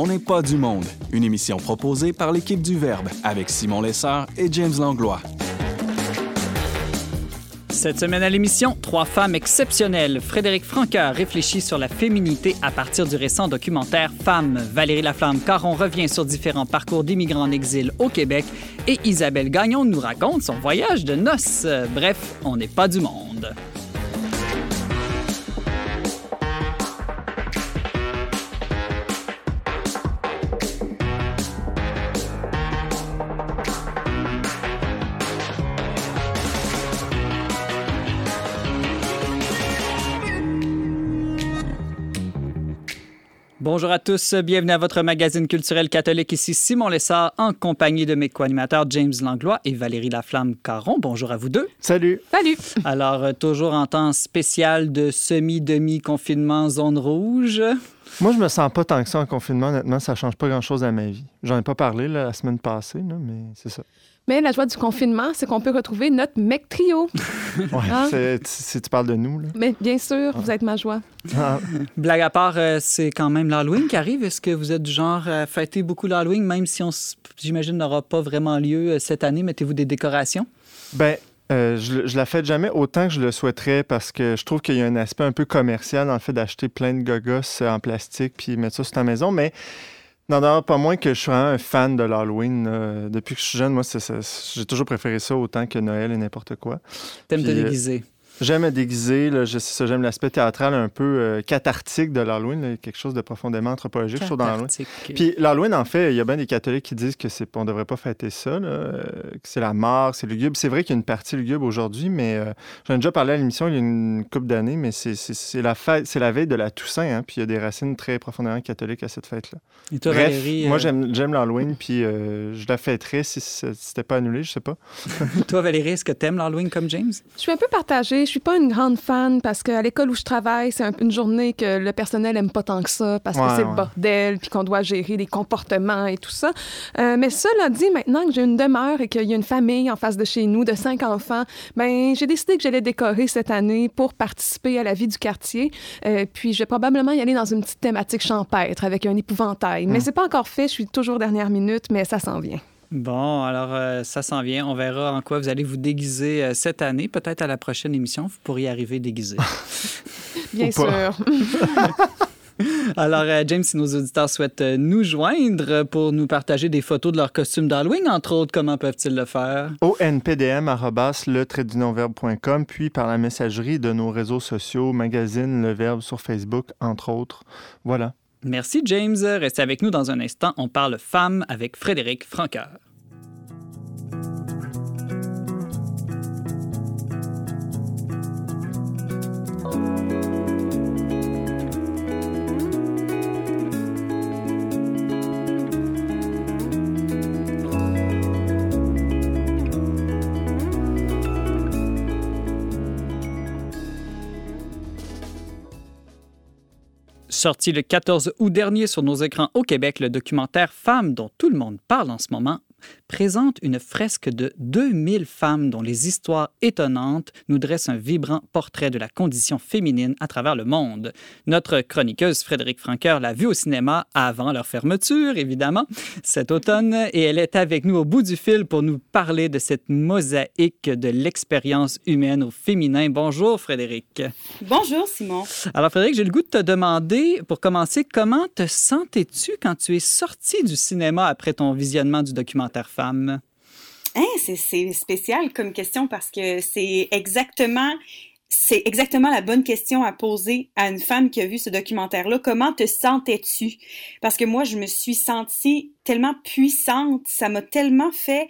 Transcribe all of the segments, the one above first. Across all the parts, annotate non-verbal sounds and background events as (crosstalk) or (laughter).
On n'est pas du monde, une émission proposée par l'équipe du Verbe avec Simon Lessard et James Langlois. Cette semaine à l'émission, trois femmes exceptionnelles. Frédéric Franqueur réfléchit sur la féminité à partir du récent documentaire Femmes. Valérie Laflamme Caron revient sur différents parcours d'immigrants en exil au Québec. Et Isabelle Gagnon nous raconte son voyage de noces. Bref, on n'est pas du monde. Bonjour à tous, bienvenue à votre magazine culturel catholique. Ici Simon Lessard en compagnie de mes co-animateurs James Langlois et Valérie Laflamme-Caron. Bonjour à vous deux. Salut. Salut. Alors, euh, toujours en temps spécial de semi-demi-confinement zone rouge. Moi, je me sens pas tant que ça en confinement. Honnêtement, ça change pas grand-chose à ma vie. J'en ai pas parlé là, la semaine passée, là, mais c'est ça. Mais la joie du confinement, c'est qu'on peut retrouver notre mec trio. (laughs) Ouais, Ah. c'est- si tu parles de nous, là. Mais bien sûr, vous êtes ma joie. Ah, Blague à part, euh, c'est quand même l'Halloween qui arrive. Est-ce que vous êtes du genre à fêter beaucoup l'Halloween, même si on, j'imagine, n'aura pas vraiment lieu euh, cette année? Mettez-vous des décorations? ben, euh, je, je la fête jamais autant que je le souhaiterais parce que je trouve qu'il y a un aspect un peu commercial dans le fait d'acheter plein de gogos en plastique puis mettre ça sur ta maison. Mais non, non, pas moins que je suis vraiment un fan de l'Halloween. là. Depuis que je suis jeune, moi, j'ai toujours préféré ça autant que Noël et n'importe quoi. T'aimes te euh, déguiser? J'aime me déguiser, là, je- c'est ça, j'aime l'aspect théâtral un peu euh, cathartique de l'Halloween, là, quelque chose de profondément anthropologique, je trouve, dans l'Halloween. Cathartique. Puis l'Halloween, en fait, il y a bien des catholiques qui disent que c'est on devrait pas fêter ça, là, euh, que c'est la mort, c'est lugubre. C'est vrai qu'il y a une partie lugubre aujourd'hui, mais euh, j'en ai déjà parlé à l'émission il y a une couple d'années, mais c'est- c'est c'est la fête, c'est la veille de la Toussaint, hein, puis il y a des racines très profondément catholiques à cette fête-là. Et toi, Bref, Valérie, moi euh, j'aime j'aime l'Halloween, puis euh, je la fêterais si ce- si c'était pas annulé, je sais pas. (laughs) toi, Valérie, est-ce que t'aimes l'Halloween comme James? Je suis un peu partagée. Je suis pas une grande fan parce qu'à l'école où je travaille, c'est un- une journée que le personnel aime pas tant que ça parce que Ouais, c'est le bordel puis qu'on doit gérer les comportements et tout ça. Euh, mais cela dit, maintenant que j'ai une demeure et qu'il y a une famille en face de chez nous de cinq enfants, ben j'ai décidé que j'allais décorer cette année pour participer à la vie du quartier. Euh, puis je vais probablement y aller dans une petite thématique champêtre avec un épouvantail. Mais c'est pas encore fait. Je suis toujours dernière minute, mais ça s'en vient. Bon, alors euh, ça s'en vient. On verra en quoi vous allez vous déguiser euh, cette année. Peut-être à la prochaine émission, vous pourriez arriver déguisé. (laughs) Bien sûr. (laughs) alors, euh, James, si nos auditeurs souhaitent euh, nous joindre pour nous partager des photos de leurs costumes d'Halloween, entre autres, comment peuvent-ils le faire? onpdm le trait d'union verbe.com, puis par la messagerie de nos réseaux sociaux, magazine Le Verbe sur Facebook, entre autres. Voilà. Merci, James. Restez avec nous dans un instant. On parle femmes avec Frédéric Franqueur. Sorti le 14 août dernier sur nos écrans au Québec, le documentaire Femmes dont tout le monde parle en ce moment présente une fresque de 2000 femmes dont les histoires étonnantes nous dressent un vibrant portrait de la condition féminine à travers le monde. Notre chroniqueuse Frédéric Franqueur l'a vue au cinéma avant leur fermeture, évidemment, cet automne, et elle est avec nous au bout du fil pour nous parler de cette mosaïque de l'expérience humaine au féminin. Bonjour Frédéric. Bonjour Simon. Alors, Frédéric, j'ai le goût de te demander, pour commencer, comment te sentais-tu quand tu es sorti du cinéma après ton visionnement du documentaire? Hein, c'est, c'est spécial comme question parce que c'est exactement, c'est exactement la bonne question à poser à une femme qui a vu ce documentaire-là. Comment te sentais-tu? Parce que moi, je me suis sentie tellement puissante, ça m'a tellement fait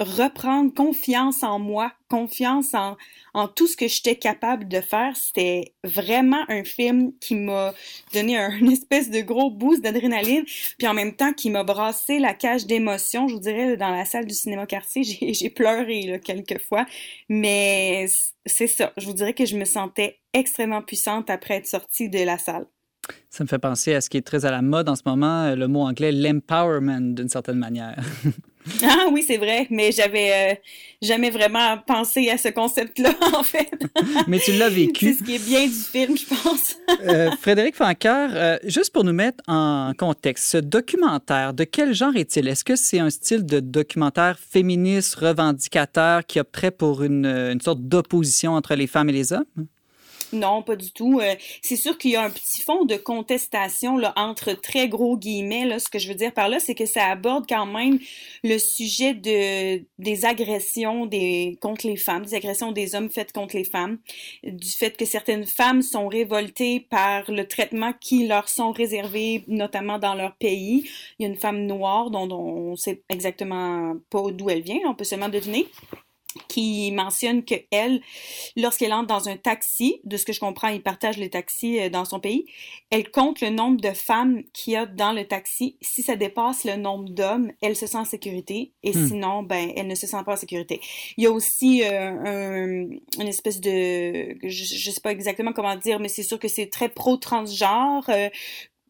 reprendre confiance en moi, confiance en, en tout ce que j'étais capable de faire. C'était vraiment un film qui m'a donné un, une espèce de gros boost d'adrénaline, puis en même temps qui m'a brassé la cage d'émotions. Je vous dirais, dans la salle du cinéma quartier, (laughs) j'ai, pleuré quelques fois, mais c'est ça. Je vous dirais que je me sentais extrêmement puissante après être sortie de la salle. Ça me fait penser à ce qui est très à la mode en ce moment, le mot anglais, l'empowerment, d'une certaine manière. (laughs) (laughs) Ah oui, c'est vrai, mais j'avais euh, jamais vraiment pensé à ce concept-là, (laughs) en fait. mais tu l'as (laughs) vécu. C'est ce qui est bien du film, je pense. euh, Frédéric Fanker, euh, juste pour nous mettre en contexte, ce documentaire, de quel genre est-il? Est-ce que c'est un style de documentaire féministe, revendicateur, qui opterait pour une, une sorte d'opposition entre les femmes et les hommes? Non, pas du tout. Euh, c'est sûr qu'il y a un petit fond de contestation là, entre très gros guillemets. Là, ce que je veux dire par là, c'est que ça aborde quand même le sujet de des agressions des contre les femmes, des agressions des hommes faites contre les femmes, du fait que certaines femmes sont révoltées par le traitement qui leur sont réservés, notamment dans leur pays. Il y a une femme noire dont, dont on sait exactement pas d'où elle vient, on peut seulement deviner qui mentionne que elle, lorsqu'elle entre dans un taxi, de ce que je comprends, il partage les taxis euh, dans son pays, elle compte le nombre de femmes qu'il y a dans le taxi. Si ça dépasse le nombre d'hommes, elle se sent en sécurité, et hmm. sinon, ben, elle ne se sent pas en sécurité. Il y a aussi euh, un, une espèce de, je, ne sais pas exactement comment dire, mais c'est sûr que c'est très pro-transgenre, euh,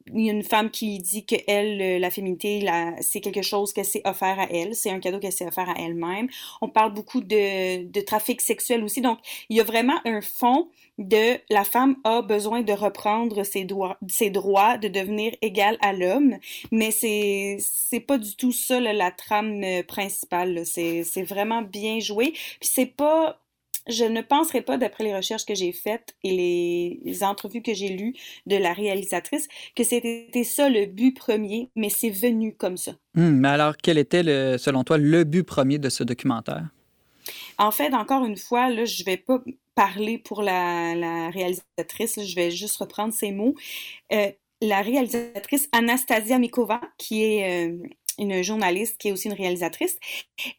il y a une femme qui dit que elle, la féminité, c'est quelque chose qu'elle s'est offert à elle, c'est un cadeau qu'elle s'est offert à elle-même. On parle beaucoup de, de, trafic sexuel aussi, donc il y a vraiment un fond de la femme a besoin de reprendre ses, droits, ses droits de devenir égale à l'homme, mais c'est c'est pas du tout ça la trame principale. C'est vraiment bien joué, puis c'est pas je ne penserais pas, d'après les recherches que j'ai faites et les, entrevues que j'ai lues de la réalisatrice, que c'était ça le but premier, mais c'est venu comme ça. Hum, mais alors, quel était, le, selon toi, le but premier de ce documentaire? En fait, encore une fois, là, je ne vais pas parler pour la, réalisatrice, je vais juste reprendre ses mots. Euh, la réalisatrice Anastasia Mikova, qui est euh, une journaliste qui est aussi une réalisatrice,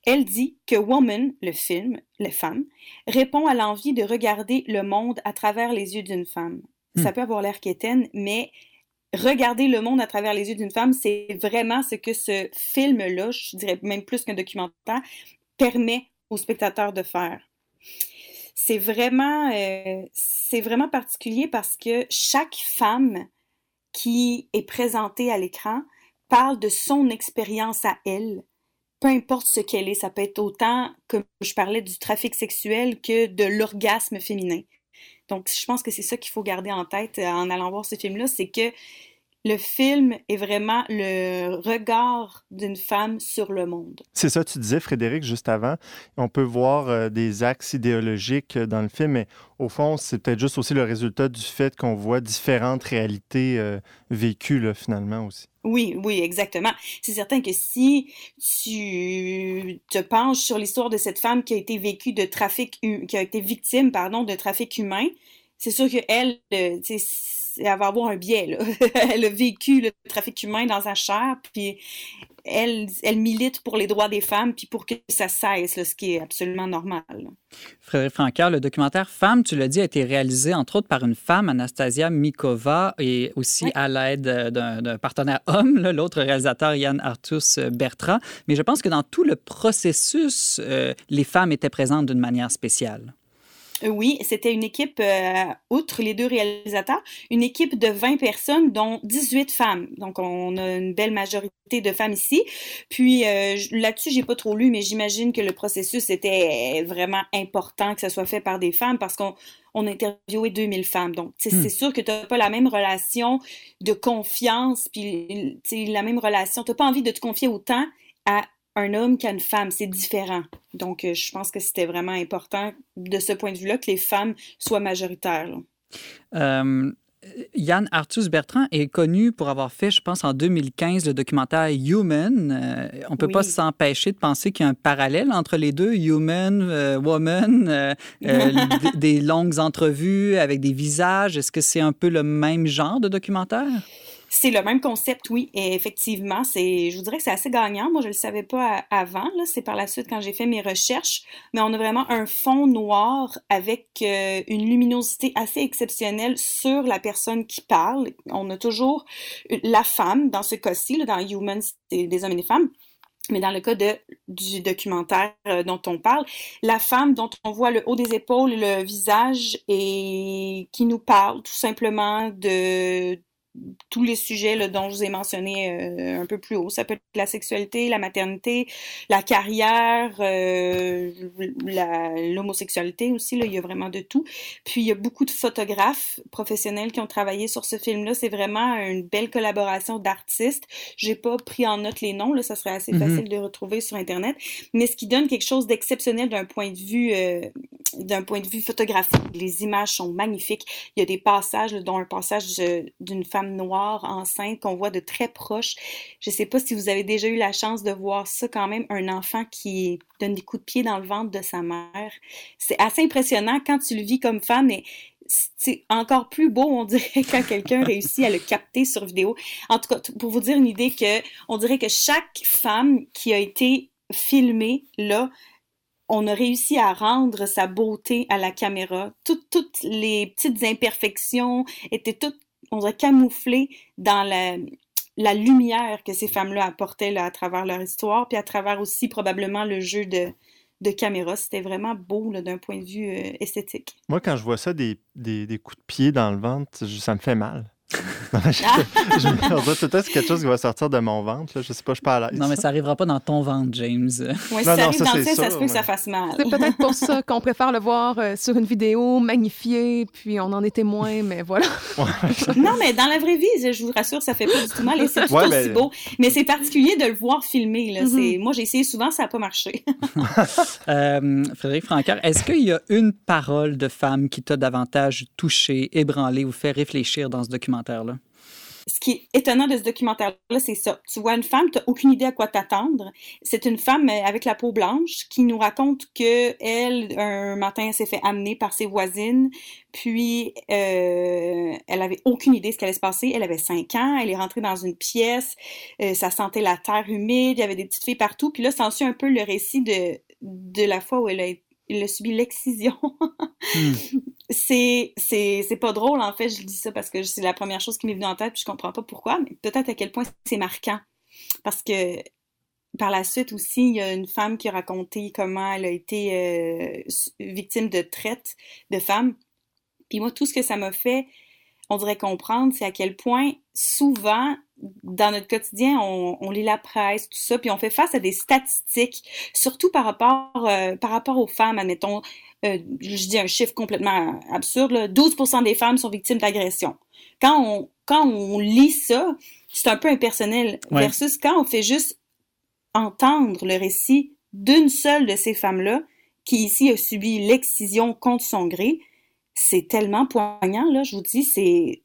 elle dit que Woman, le film, les femmes, répond à l'envie de regarder le monde à travers les yeux d'une femme. Ça hmm. peut avoir l'air quétaine, mais regarder le monde à travers les yeux d'une femme, c'est vraiment ce que ce film-là, je dirais même plus qu'un documentaire, permet aux spectateurs de faire. C'est vraiment, euh, c'est vraiment particulier parce que chaque femme qui est présentée à l'écran parle de son expérience à elle, peu importe ce qu'elle est. Ça peut être autant, comme je parlais, du trafic sexuel que de l'orgasme féminin. Donc, je pense que c'est ça qu'il faut garder en tête euh, en allant voir ce film-là, c'est que le film est vraiment le regard d'une femme sur le monde. C'est ça, tu disais, Frédéric, juste avant. On peut voir euh, des axes idéologiques euh, dans le film, mais au fond, c'est peut-être juste aussi le résultat du fait qu'on voit différentes réalités euh, vécues, là, finalement, aussi. Oui, oui, exactement. C'est certain que si tu te penches sur l'histoire de cette femme qui a été vécue de trafic, qui a été victime, pardon, de trafic humain, c'est sûr qu'elle, elle va avoir un biais. Là. (laughs) elle a vécu le trafic humain dans sa chair, puis elle, elle milite pour les droits des femmes, puis pour que ça cesse, ce qui est absolument normal. Frédéric Francaire, le documentaire Femmes, tu l'as dit, a été réalisé entre autres par une femme, Anastasia Mikova, et aussi à l'aide d'un partenaire homme, l'autre réalisateur, Yann Artus Bertrand. Mais je pense que dans tout le processus, euh, les femmes étaient présentes d'une manière spéciale. Oui, c'était une équipe, euh, outre les deux réalisateurs, une équipe de 20 personnes, dont 18 femmes. Donc, on a une belle majorité de femmes ici. Puis, euh, là-dessus, j'ai pas trop lu, mais j'imagine que le processus était vraiment important que ça soit fait par des femmes parce qu'on on a interviewé 2000 femmes. Donc, c'est hmm. sûr que tu n'as pas la même relation de confiance, puis la même relation. Tu n'as pas envie de te confier autant à un homme qu'à une femme, c'est différent. Donc, euh, je pense que c'était vraiment important de ce point de vue-là que les femmes soient majoritaires. Euh, Yann Arthus Bertrand est connu pour avoir fait, je pense, en 2015, le documentaire Human. Euh, on ne peut pas s'empêcher de penser qu'il y a un parallèle entre les deux, Human, Woman, (laughs) des longues entrevues avec des visages. Est-ce que c'est un peu le même genre de documentaire? C'est le même concept, oui. Et effectivement, c'est, je vous dirais que c'est assez gagnant. Moi, je ne le savais pas avant. Là. C'est par la suite quand j'ai fait mes recherches. Mais on a vraiment un fond noir avec euh, une luminosité assez exceptionnelle sur la personne qui parle. On a toujours la femme, dans ce cas-ci, dans Humans, c'est des hommes et des femmes. Mais dans le cas de, du documentaire euh, dont on parle, la femme dont on voit le haut des épaules, le visage et qui nous parle tout simplement de, tous les sujets là, dont je vous ai mentionné euh, un peu plus haut. Ça peut être la sexualité, la maternité, la carrière, euh, l'homosexualité aussi. Là, il y a vraiment de tout. Puis il y a beaucoup de photographes professionnels qui ont travaillé sur ce film-là. C'est vraiment une belle collaboration d'artistes. J'ai pas pris en note les noms, là, ça serait assez mm-hmm. facile de retrouver sur Internet. Mais ce qui donne quelque chose d'exceptionnel d'un point de vue euh, d'un point de vue photographique. Les images sont magnifiques. Il y a des passages, dont un passage d'une femme noire enceinte qu'on voit de très proche. Je ne sais pas si vous avez déjà eu la chance de voir ça quand même, un enfant qui donne des coups de pied dans le ventre de sa mère. C'est assez impressionnant quand tu le vis comme femme, mais c'est encore plus beau, on dirait, (laughs) quand quelqu'un réussit à le capter sur vidéo. En tout cas, pour vous dire une idée que, on dirait que chaque femme qui a été filmée là, on a réussi à rendre sa beauté à la caméra. Toutes les petites imperfections étaient toutes on dirait, camouflé dans la, lumière que ces femmes-là apportaient là, à travers leur histoire, puis à travers aussi probablement le jeu de, caméra. C'était vraiment beau d'un point de vue euh, esthétique. Moi, quand je vois ça, des, coups de pied dans le ventre, ça me fait mal je, me peut-être quelque chose qui va sortir de mon ventre. Là? Je sais pas, je suis pas à l'aise. Non, mais ça arrivera pas dans ton ventre, James. Oui, si ça arrive dans le ça se peut que ça fasse mal. C'est peut-être pour ça (laughs) qu'on préfère le voir euh, sur une vidéo magnifiée, puis on en est témoin, mais voilà. non, mais dans la vraie vie, je vous rassure, ça fait pas du tout mal et c'est tout aussi beau. Mais c'est particulier de le voir filmer. Là. Mm-hmm. Moi, j'ai essayé souvent, ça n'a pas marché. (laughs) euh, Frédéric Francaire, est-ce qu'il y a une parole de femme qui t'a davantage touché, ébranlé ou fait réfléchir dans ce Ce qui est étonnant de ce documentaire-là, c'est ça. Tu vois une femme, tu n'as aucune idée à quoi t'attendre. C'est une femme euh, avec la peau blanche qui nous raconte que elle, un matin, s'est fait amener par ses voisines, puis euh, elle avait aucune idée de ce qui allait se passer. Elle avait cinq ans, elle est rentrée dans une pièce, euh, ça sentait la terre humide, il y avait des petites filles partout. Puis là, s'ensuit un peu le récit de, de la fois où elle a été il a subi l'excision. Hmm. C'est C'est pas drôle, en fait, je dis ça parce que c'est la première chose qui m'est venue en tête, puis je comprends pas pourquoi, mais peut-être à quel point c'est marquant. Parce que par la suite aussi, il y a une femme qui a raconté comment elle a été euh, victime de traite de femmes. Puis moi, tout ce que ça m'a fait, on dirait comprendre, c'est à quel point souvent dans notre quotidien, on, lit la presse, tout ça, puis on fait face à des statistiques, surtout par rapport, euh, par rapport aux femmes, admettons, euh, je dis un chiffre complètement absurde, là, 12% des femmes sont victimes d'agression. Quand on, quand on lit ça, c'est un peu impersonnel, versus quand on fait juste entendre le récit d'une seule de ces femmes-là, qui ici a subi l'excision contre son gré, c'est tellement poignant, là, je vous dis, c'est,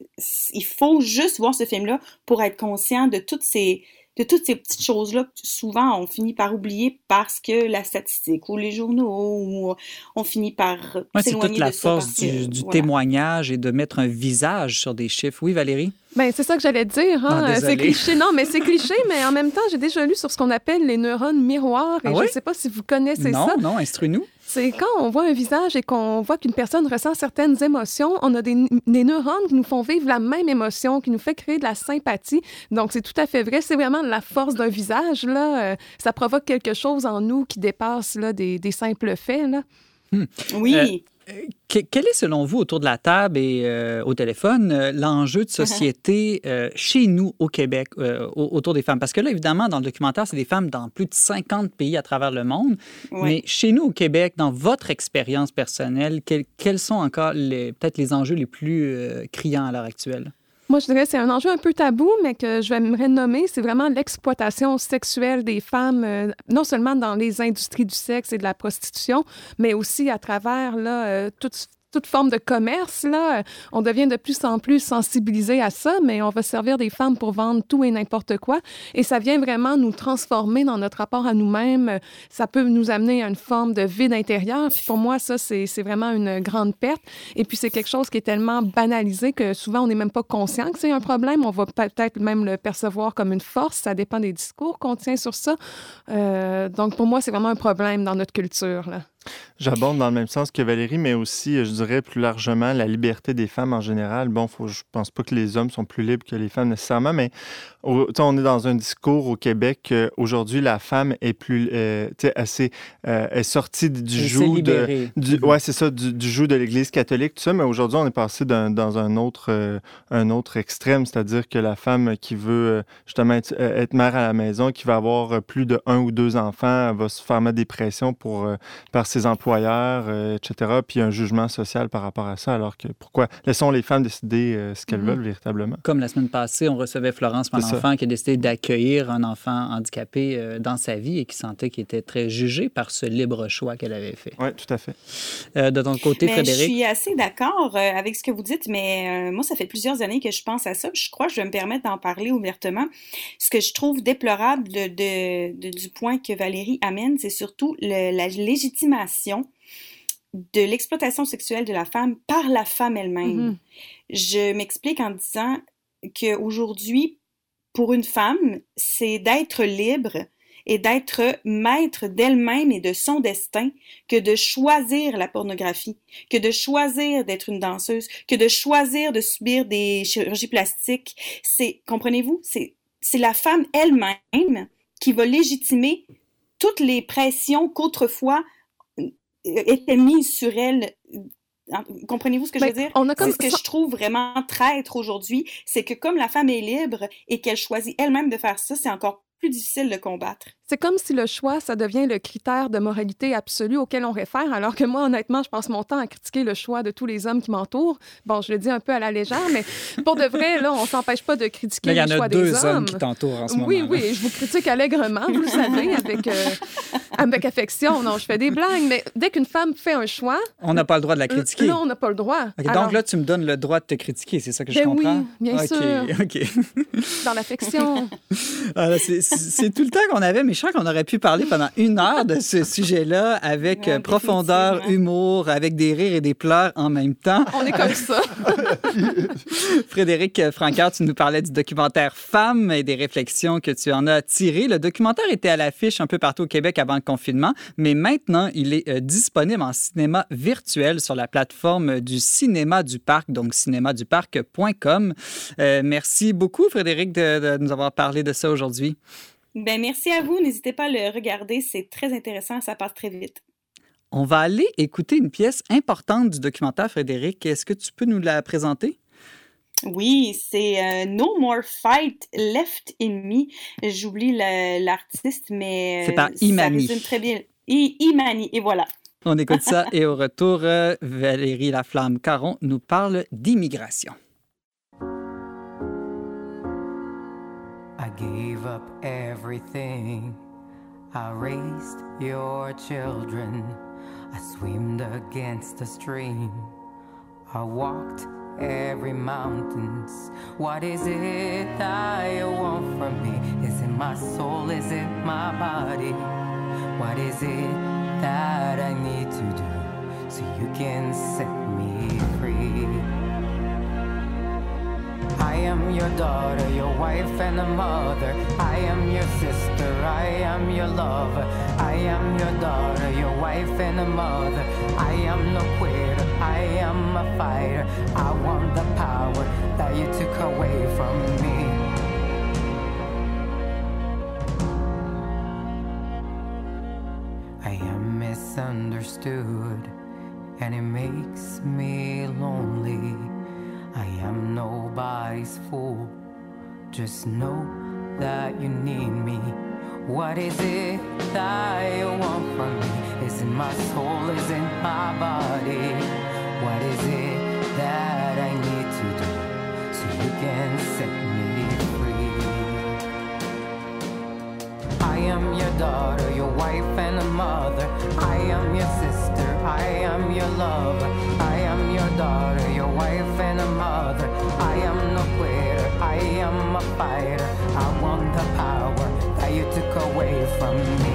il faut juste voir ce film-là pour être conscient de toutes ces, de toutes ces petites choses-là que souvent on finit par oublier parce que la statistique ou les journaux ou on finit par ouais, C'est toute la force du, témoignage et de mettre un visage sur des chiffres. Oui, Valérie? Ben, c'est ça que j'allais dire. Hein? c'est cliché. Non, mais c'est cliché, mais en même temps, j'ai déjà lu sur ce qu'on appelle les neurones miroirs et ah je ne sais pas si vous connaissez ça. Non, non, instruis-nous. C'est quand on voit un visage et qu'on voit qu'une personne ressent certaines émotions, on a des, neurones qui nous font vivre la même émotion, qui nous fait créer de la sympathie. Donc, c'est tout à fait vrai. C'est vraiment la force d'un visage. Là. Euh, ça provoque quelque chose en nous qui dépasse là, des, simples faits. Là. Hmm. Oui. Euh, quel est, selon vous, autour de la table et euh, au téléphone, euh, l'enjeu de société euh, chez nous au Québec autour des femmes? Parce que là, évidemment, dans le documentaire, c'est des femmes dans plus de 50 pays à travers le monde. Mais chez nous au Québec, dans votre expérience personnelle, quels sont encore peut-être les enjeux les plus criants à l'heure actuelle? Moi, je dirais que c'est un enjeu un peu tabou, mais que je vais nommer, c'est vraiment l'exploitation sexuelle des femmes, euh, non seulement dans les industries du sexe et de la prostitution, mais aussi à travers là, euh, toute toute forme de commerce, là, on devient de plus en plus sensibilisé à ça, mais on va servir des femmes pour vendre tout et n'importe quoi. Et ça vient vraiment nous transformer dans notre rapport à nous-mêmes. Ça peut nous amener à une forme de vide intérieur. Puis pour moi, ça, c'est vraiment une grande perte. Et puis c'est quelque chose qui est tellement banalisé que souvent, on n'est même pas conscient que c'est un problème. On va peut-être même le percevoir comme une force. Ça dépend des discours qu'on tient sur ça. Euh, donc pour moi, c'est vraiment un problème dans notre culture. Là. J'abonde dans le même sens que Valérie, mais aussi, je dirais plus largement, la liberté des femmes en général. Bon, faut, je pense pas que les hommes sont plus libres que les femmes nécessairement, mais on est dans un discours au Québec aujourd'hui la femme est plus, euh, assez, euh, est sortie du joug de, du, ouais, c'est ça, du, joug de l'Église catholique, tout ça. Mais aujourd'hui, on est passé dans un autre, euh, un autre extrême, c'est-à-dire que la femme qui veut justement être, être, mère à la maison, qui va avoir plus de un ou deux enfants, va se faire mettre des pressions pour, par ses employeurs, etc. Puis un jugement social par rapport à ça. Alors que pourquoi laissons les femmes décider ce qu'elles mm-hmm. veulent véritablement. Comme la semaine passée, on recevait Florence, mon enfant, qui a décidé d'accueillir un enfant handicapé euh, dans sa vie et qui sentait qu'il était très jugé par ce libre choix qu'elle avait fait. Oui, tout à fait. Euh, de ton côté, Frédéric? Je suis assez d'accord euh, avec ce que vous dites, mais moi, ça fait plusieurs années que je pense à ça. Je crois que je vais me permettre d'en parler ouvertement. Ce que je trouve déplorable de, du point que Valérie amène, c'est surtout la légitimation de l'exploitation sexuelle de la femme par la femme elle-même. Mm-hmm. Je m'explique en disant qu'aujourd'hui, pour une femme, c'est d'être libre et d'être maître d'elle-même et de son destin que de choisir la pornographie, que de choisir d'être une danseuse, que de choisir de subir des chirurgies plastiques. C'est, comprenez-vous, c'est, c'est la femme elle-même qui va légitimer toutes les pressions qu'autrefois étaient mises sur elle comprenez-vous ce que je veux dire? On a comme... Ce que je trouve vraiment traître aujourd'hui, c'est que comme la femme est libre et qu'elle choisit elle-même de faire ça, c'est encore plus difficile de combattre. C'est comme si le choix, ça devient le critère de moralité absolu auquel on réfère, alors que moi, honnêtement, je passe mon temps à critiquer le choix de tous les hommes qui m'entourent. Bon, je le dis un peu à la légère, mais pour de vrai, là, on s'empêche pas de critiquer le choix des hommes. Il y en a deux hommes qui t'entourent en ce moment. Oui, oui, je vous critique allègrement, vous le savez, avec, euh, avec affection. Non, je fais des blagues, mais dès qu'une femme fait un choix... On n'a pas le droit de la critiquer. Non, on n'a pas le droit. donc là, tu me donnes le droit de te critiquer, c'est ça que je ben comprends? oui, bien sûr. (laughs) OK. Dans l'affection. (laughs) Ah, c'est tout le temps qu'on avait, mais je crois qu'on aurait pu parler pendant une heure de ce (laughs) sujet-là avec euh, profondeur, humour, avec des rires et des pleurs en même temps. On est comme ça. (laughs) Frédéric Francard, tu nous parlais du documentaire Femmes et des réflexions que tu en as tirées. Le documentaire était à l'affiche un peu partout au Québec avant le confinement, mais maintenant, il est euh, disponible en cinéma virtuel sur la plateforme du Cinéma du Parc, donc cinémaduparc.com. Euh, merci beaucoup, Frédéric, de nous avoir parlé de ça aujourd'hui. Ben, merci à vous. N'hésitez pas à le regarder. C'est très intéressant. Ça passe très vite. On va aller écouter une pièce importante du documentaire, Frédéric. Est-ce que tu peux nous la présenter? Oui, c'est euh, No More Fight Left in Me. J'oublie l'artiste, mais. C'est par Imani. Ça très bien. Imani, et voilà. On écoute ça (laughs) et au retour, euh, Valérie Laflamme-Caron nous parle d'immigration. Up everything. I raised your children. I swam against the stream. I walked every mountains. What is it that you want from me? Is it my soul? Is it my body? What is it that I need to do so you can set me I am your daughter, your wife and a mother. I am your sister, I am your lover. I am your daughter, your wife and a mother. I am no quitter, I am a fighter. I want the power that you took away from me. I am misunderstood, and it makes me lonely. I am nobody's fool. Just know that you need me. What is it that you want from me? Is it my soul? Is it my body? What is it that I need to do so you can set me free? I am your daughter, your wife and a mother. I am your sister, I am your lover. I am your daughter, and a mother. I am no quitter, I am a fighter. I want the power that you took away from me.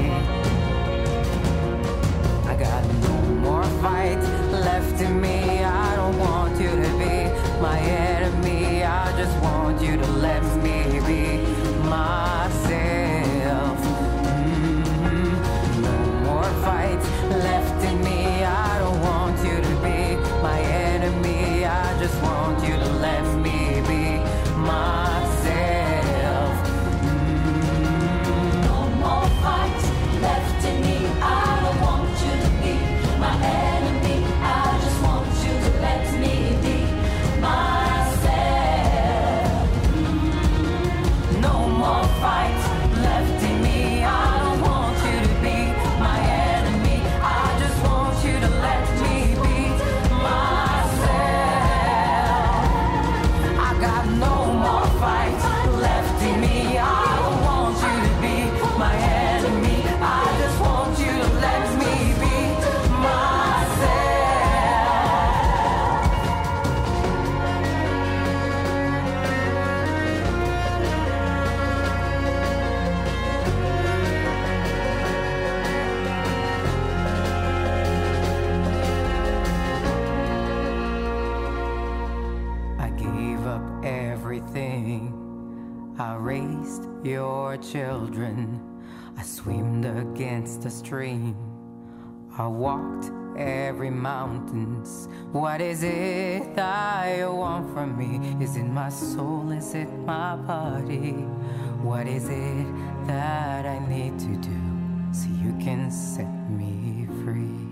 Children. I swam against the stream. I walked every mountains. What is it that you want from me? Is it my soul? Is it my body? What is it that I need to do so you can set me free?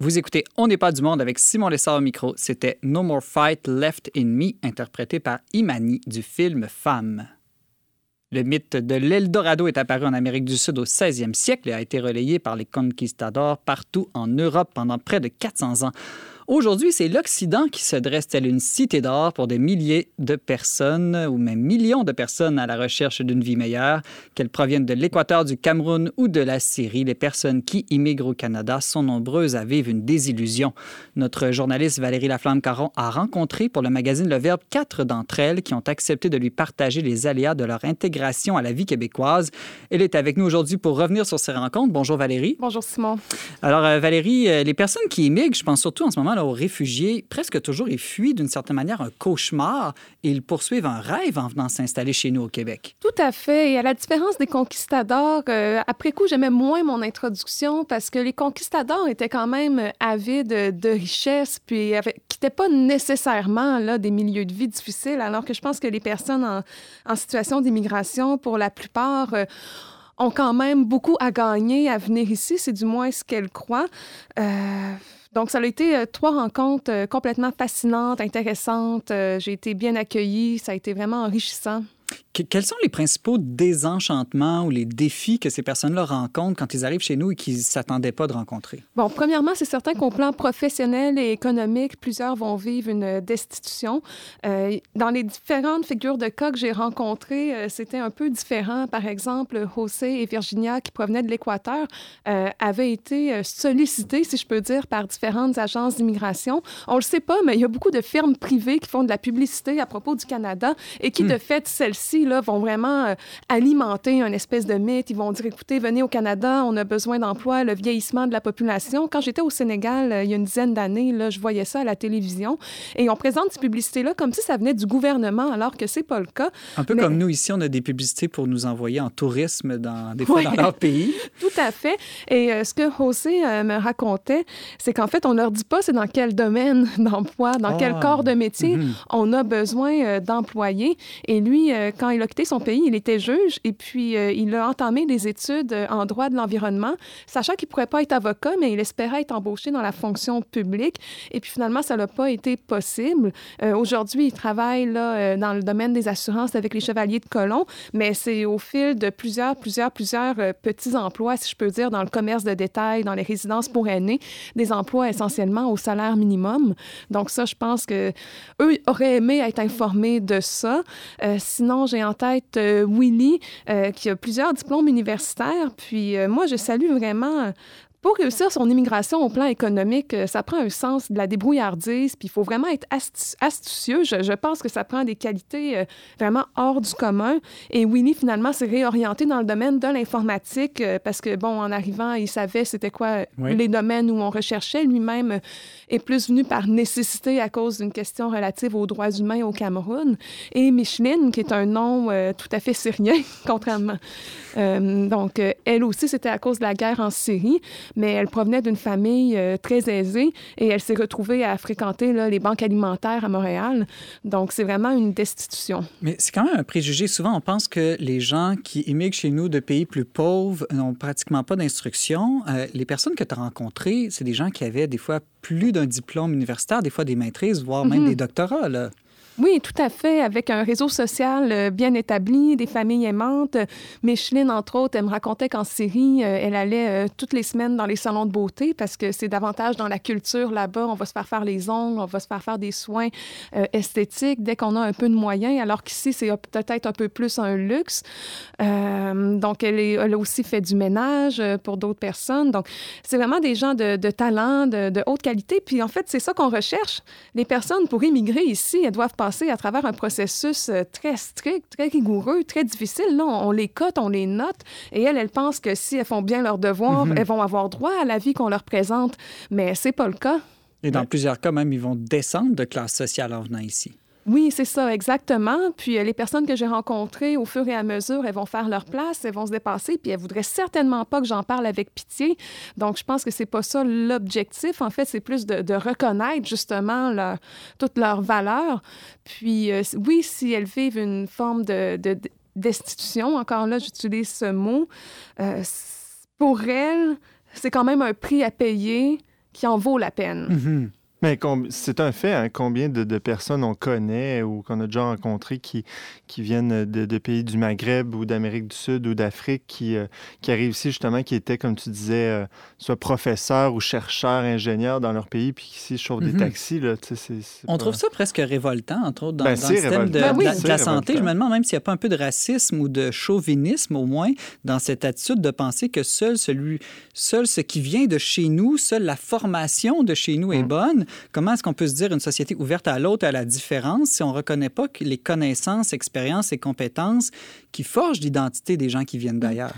Vous écoutez On n'est pas du monde avec Simon Lessard au micro. C'était No More Fight Left in Me, interprété par Imani du film Femme. Le mythe de l'Eldorado est apparu en Amérique du Sud au 16e siècle et a été relayé par les conquistadors partout en Europe pendant près de 400 ans. Aujourd'hui, c'est l'Occident qui se dresse telle une cité d'or pour des milliers de personnes, ou même millions de personnes à la recherche d'une vie meilleure, qu'elles proviennent de l'Équateur, du Cameroun ou de la Syrie. Les personnes qui immigrent au Canada sont nombreuses à vivre une désillusion. Notre journaliste Valérie Laflamme-Caron a rencontré pour le magazine Le Verbe quatre d'entre elles qui ont accepté de lui partager les aléas de leur intégration à la vie québécoise. Elle est avec nous aujourd'hui pour revenir sur ces rencontres. Bonjour Valérie. Bonjour Simon. Alors euh, Valérie, euh, les personnes qui immigrent, je pense surtout en ce moment aux réfugiés, presque toujours, ils fuient d'une certaine manière un cauchemar et ils poursuivent un rêve en venant s'installer chez nous au Québec. Tout à fait. Et à la différence des conquistadors, euh, après coup, j'aimais moins mon introduction parce que les conquistadors étaient quand même avides de richesse, puis avec, qui n'étaient pas nécessairement là, des milieux de vie difficiles, alors que je pense que les personnes en, en situation d'immigration, pour la plupart, euh, ont quand même beaucoup à gagner à venir ici, c'est du moins ce qu'elles croient. Euh, donc, ça a été euh, trois rencontres euh, complètement fascinantes, intéressantes. Euh, J'ai été bien accueillie. Ça a été vraiment enrichissant. Que- quels sont les principaux désenchantements ou les défis que ces personnes-là rencontrent quand ils arrivent chez nous et qu'ils ne s'attendaient pas de rencontrer? Bon, premièrement, c'est certain qu'au plan professionnel et économique, plusieurs vont vivre une destitution. Euh, dans les différentes figures de cas que j'ai rencontrées, euh, c'était un peu différent. Par exemple, José et Virginia, qui provenaient de l'Équateur, euh, avaient été euh, sollicités, si je peux dire, par différentes agences d'immigration. On le sait pas, mais il y a beaucoup de firmes privées qui font de la publicité à propos du Canada et qui, de fait, celles-ci là, vont vraiment euh, alimenter un espèce de mythe. Ils vont dire, écoutez, venez au Canada, on a besoin d'emploi, le vieillissement de la population. Quand j'étais au Sénégal, euh, il y a une dizaine d'années, là, je voyais ça à la télévision et on présente ces publicités-là comme si ça venait du gouvernement, alors que c'est pas le cas. Un peu Mais- comme nous ici, on a des publicités pour nous envoyer en tourisme dans, des fois Ouais. dans leur pays. (laughs) Tout à fait. Et euh, ce que José me racontait, c'est qu'en fait, on leur dit pas c'est dans quel domaine (laughs) d'emploi, dans quel Ah. corps de métier Mhm. on a besoin d'employés. Et lui, quand il a quitté son pays, il était juge et puis euh, il a entamé des études euh, en droit de l'environnement, sachant qu'il pourrait pas être avocat, mais il espérait être embauché dans la fonction publique. Et puis finalement, ça n'a pas été possible. Euh, Aujourd'hui, il travaille là, dans le domaine des assurances avec les Chevaliers de Colomb, mais c'est au fil de plusieurs, plusieurs, plusieurs petits emplois, si je peux dire, dans le commerce de détail, dans les résidences pour aînés, des emplois essentiellement au salaire minimum. Donc ça, je pense que eux auraient aimé être informés de ça. Sinon, j'ai en tête euh, Willy, euh, qui a plusieurs diplômes universitaires. Puis euh, moi, je salue vraiment pour réussir son immigration au plan économique, euh, ça prend un sens de la débrouillardise, puis il faut vraiment être astu- astucieux. Je, je pense que ça prend des qualités euh, vraiment hors du commun. Et Willy, finalement, s'est réorienté dans le domaine de l'informatique euh, parce que, bon, en arrivant, il savait c'était quoi Oui. les domaines où on recherchait. Lui-même est plus venu par nécessité à cause d'une question relative aux droits humains au Cameroun. Et Micheline, qui est un nom euh, tout à fait syrien, (laughs) contrairement. Euh, donc, elle aussi, c'était à cause de la guerre en Syrie, mais elle provenait d'une famille euh, très aisée et elle s'est retrouvée à fréquenter là, les banques alimentaires à Montréal. Donc, c'est vraiment une destitution. Mais c'est quand même un préjugé. Souvent, on pense que les gens qui immigrent chez nous de pays plus pauvres n'ont pratiquement pas d'instruction. Euh, les personnes que tu as rencontrées, c'est des gens qui avaient des fois plus d'un diplôme universitaire, des fois des maîtrises, voire même Mhm. des doctorats. Là. Oui, tout à fait, avec un réseau social euh, bien établi, des familles aimantes. Micheline, entre autres, elle me racontait qu'en Syrie, euh, elle allait euh, toutes les semaines dans les salons de beauté parce que c'est davantage dans la culture là-bas. On va se faire faire les ongles, on va se faire faire des soins esthétiques dès qu'on a un peu de moyens, alors qu'ici, c'est peut-être un peu plus un luxe. Donc, elle, a aussi fait du ménage pour d'autres personnes. Donc, c'est vraiment des gens de, talent, de, de haute qualité. Puis, en fait, c'est ça qu'on recherche. Les personnes, pour immigrer ici, elles doivent passer à travers un processus euh, très strict, très rigoureux, très difficile. Là, on, les cote, on les note. Et elles, elles pensent que si elles font bien leur devoir, Mhm. elles vont avoir droit à la vie qu'on leur présente. Mais c'est pas le cas. Et dans Ouais. plusieurs cas, même, ils vont descendre de classe sociale en venant ici. Oui, c'est ça, exactement. Puis euh, les personnes que j'ai rencontrées, au fur et à mesure, elles vont faire leur place, elles vont se dépasser, puis elles voudraient certainement pas que j'en parle avec pitié. Donc, je pense que c'est pas ça l'objectif. En fait, c'est plus de, reconnaître justement leur, toutes leurs valeurs. Puis, euh, oui, si elles vivent une forme de, destitution, encore là, j'utilise ce mot, euh, pour elles, c'est quand même un prix à payer qui en vaut la peine. Mm-hmm. Mais c'est un fait, hein, combien de, personnes on connaît ou qu'on a déjà rencontrées qui, qui viennent de, pays du Maghreb ou d'Amérique du Sud ou d'Afrique qui, euh, qui arrivent ici justement, qui étaient, comme tu disais, euh, soit professeurs ou chercheurs, ingénieurs dans leur pays, puis qui ici chauffent des mhm. taxis. Là, on trouve ça presque révoltant, entre autres, dans, ben, le système de, ben la, santé. Je me demande même s'il n'y a pas un peu de racisme ou de chauvinisme, au moins, dans cette attitude de penser que seul, celui, seul ce qui vient de chez nous, seule la formation de chez nous est mm. bonne Comment est-ce qu'on peut se dire une société ouverte à l'autre, à la différence, si on ne reconnaît pas les connaissances, expériences et compétences qui forgent l'identité des gens qui viennent d'ailleurs?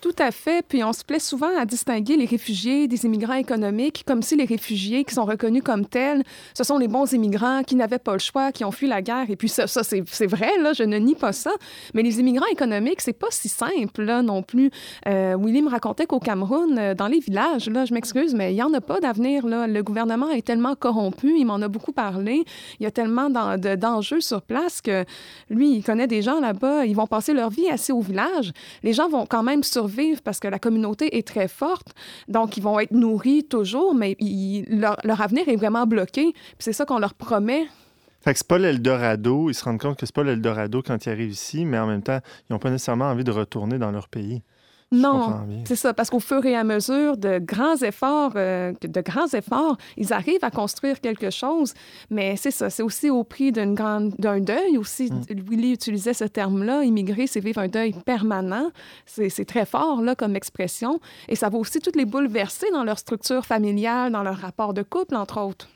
Tout à fait. Puis on se plaît souvent à distinguer les réfugiés des immigrants économiques, comme si les réfugiés qui sont reconnus comme tels, ce sont les bons immigrants qui n'avaient pas le choix, qui ont fui la guerre. Et puis ça, ça c'est vrai, là, je ne nie pas ça. Mais les immigrants économiques, c'est pas si simple, là, non plus. Euh, Willy me racontait qu'au Cameroun, euh, dans les villages, là, je m'excuse, mais il n'y en a pas d'avenir, là. Le gouvernement est tellement corrompu. Il m'en a beaucoup parlé. Il y a tellement d'enjeux sur place que lui, il connaît des gens là-bas. Ils vont passer leur vie assez au village. Les gens vont quand même survivre parce que la communauté est très forte. Donc, ils vont être nourris toujours, mais leur, avenir est vraiment bloqué. c'est ça qu'on leur promet. Fait que c'est pas l'Eldorado. Ils se rendent compte que c'est pas l'Eldorado quand ils arrivent ici, mais en même temps, ils n'ont pas nécessairement envie de retourner dans leur pays. Non, c'est ça, parce qu'au fur et à mesure de grands efforts, euh, de grands efforts, ils arrivent à construire quelque chose, mais c'est ça, c'est aussi au prix d'une grande, d'un deuil aussi. Mm. Willy utilisait ce terme-là, immigrer, c'est vivre un deuil permanent. C'est très fort là comme expression, et ça va aussi toutes les bouleverser dans leur structure familiale, dans leur rapport de couple, entre autres.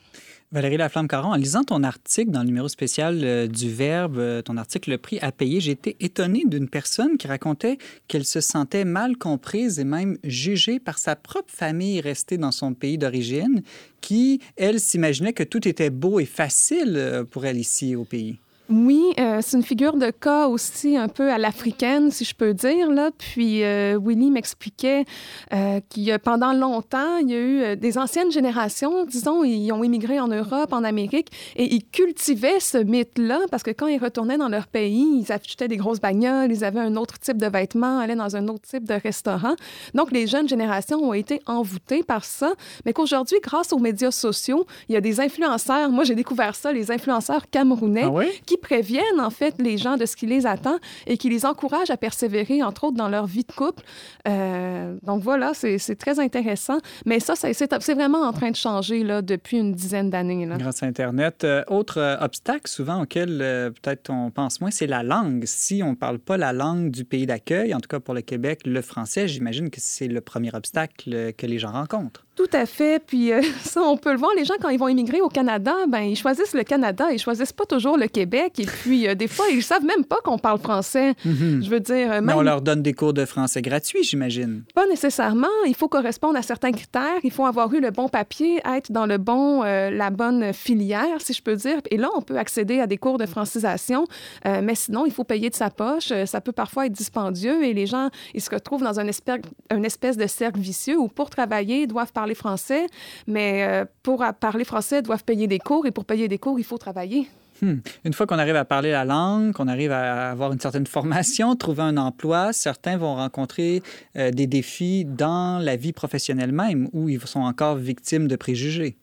Valérie Laflamme-Caron, en lisant ton article dans le numéro spécial euh, du Verbe, euh, ton article Le prix à payer, j'ai été étonnée d'une personne qui racontait qu'elle se sentait mal comprise et même jugée par sa propre famille restée dans son pays d'origine, qui, elle, s'imaginait que tout était beau et facile euh, pour elle ici au pays. Oui, euh, c'est une figure de cas aussi un peu à l'africaine, si je peux dire. Là. Puis euh, Willy m'expliquait euh, qu'il pendant longtemps, il y a eu des anciennes générations, disons, ils ont immigré en Europe, en Amérique, et ils cultivaient ce mythe-là parce que quand ils retournaient dans leur pays, ils achetaient des grosses bagnoles, ils avaient un autre type de vêtements, allaient dans un autre type de restaurant. Donc les jeunes générations ont été envoûtées par ça, mais qu'aujourd'hui, grâce aux médias sociaux, il y a des influenceurs. Moi, j'ai découvert ça, les influenceurs camerounais, ah qui préviennent en fait les gens de ce qui les attend et qui les encouragent à persévérer, entre autres, dans leur vie de couple. Euh, donc voilà, c'est très intéressant. Mais ça, c'est vraiment en train de changer depuis une dizaine d'années. Grâce à Internet. Euh, autre euh, obstacle souvent auquel peut-être on pense moins, c'est la langue. Si on ne parle pas la langue du pays d'accueil, en tout cas pour le Québec, le français, j'imagine que c'est le premier obstacle que les gens rencontrent. Tout à fait. Puis (laughs) ça, on peut le voir. Les gens, quand ils vont immigrer au Canada, ben ils choisissent le Canada. Ils choisissent pas toujours le Québec. Et puis, euh, des fois, ils savent même pas qu'on parle français. Mhm. Je veux dire. Même... Mais on leur donne des cours de français gratuits, j'imagine. Pas nécessairement. Il faut correspondre à certains critères. Il faut avoir eu le bon papier, être dans le bon, euh, la bonne filière, si je peux dire. Et là, on peut accéder à des cours de francisation. Euh, mais sinon, il faut payer de sa poche. Ça peut parfois être dispendieux et les gens, ils se retrouvent dans un espèce, une espèce de cercle vicieux où pour travailler, ils doivent parler français, mais pour parler français, ils doivent payer des cours et pour payer des cours, il faut travailler. Hmm. Une fois qu'on arrive à parler la langue, qu'on arrive à avoir une certaine formation, trouver un emploi, certains vont rencontrer euh, des défis dans la vie professionnelle même où ils sont encore victimes de préjugés.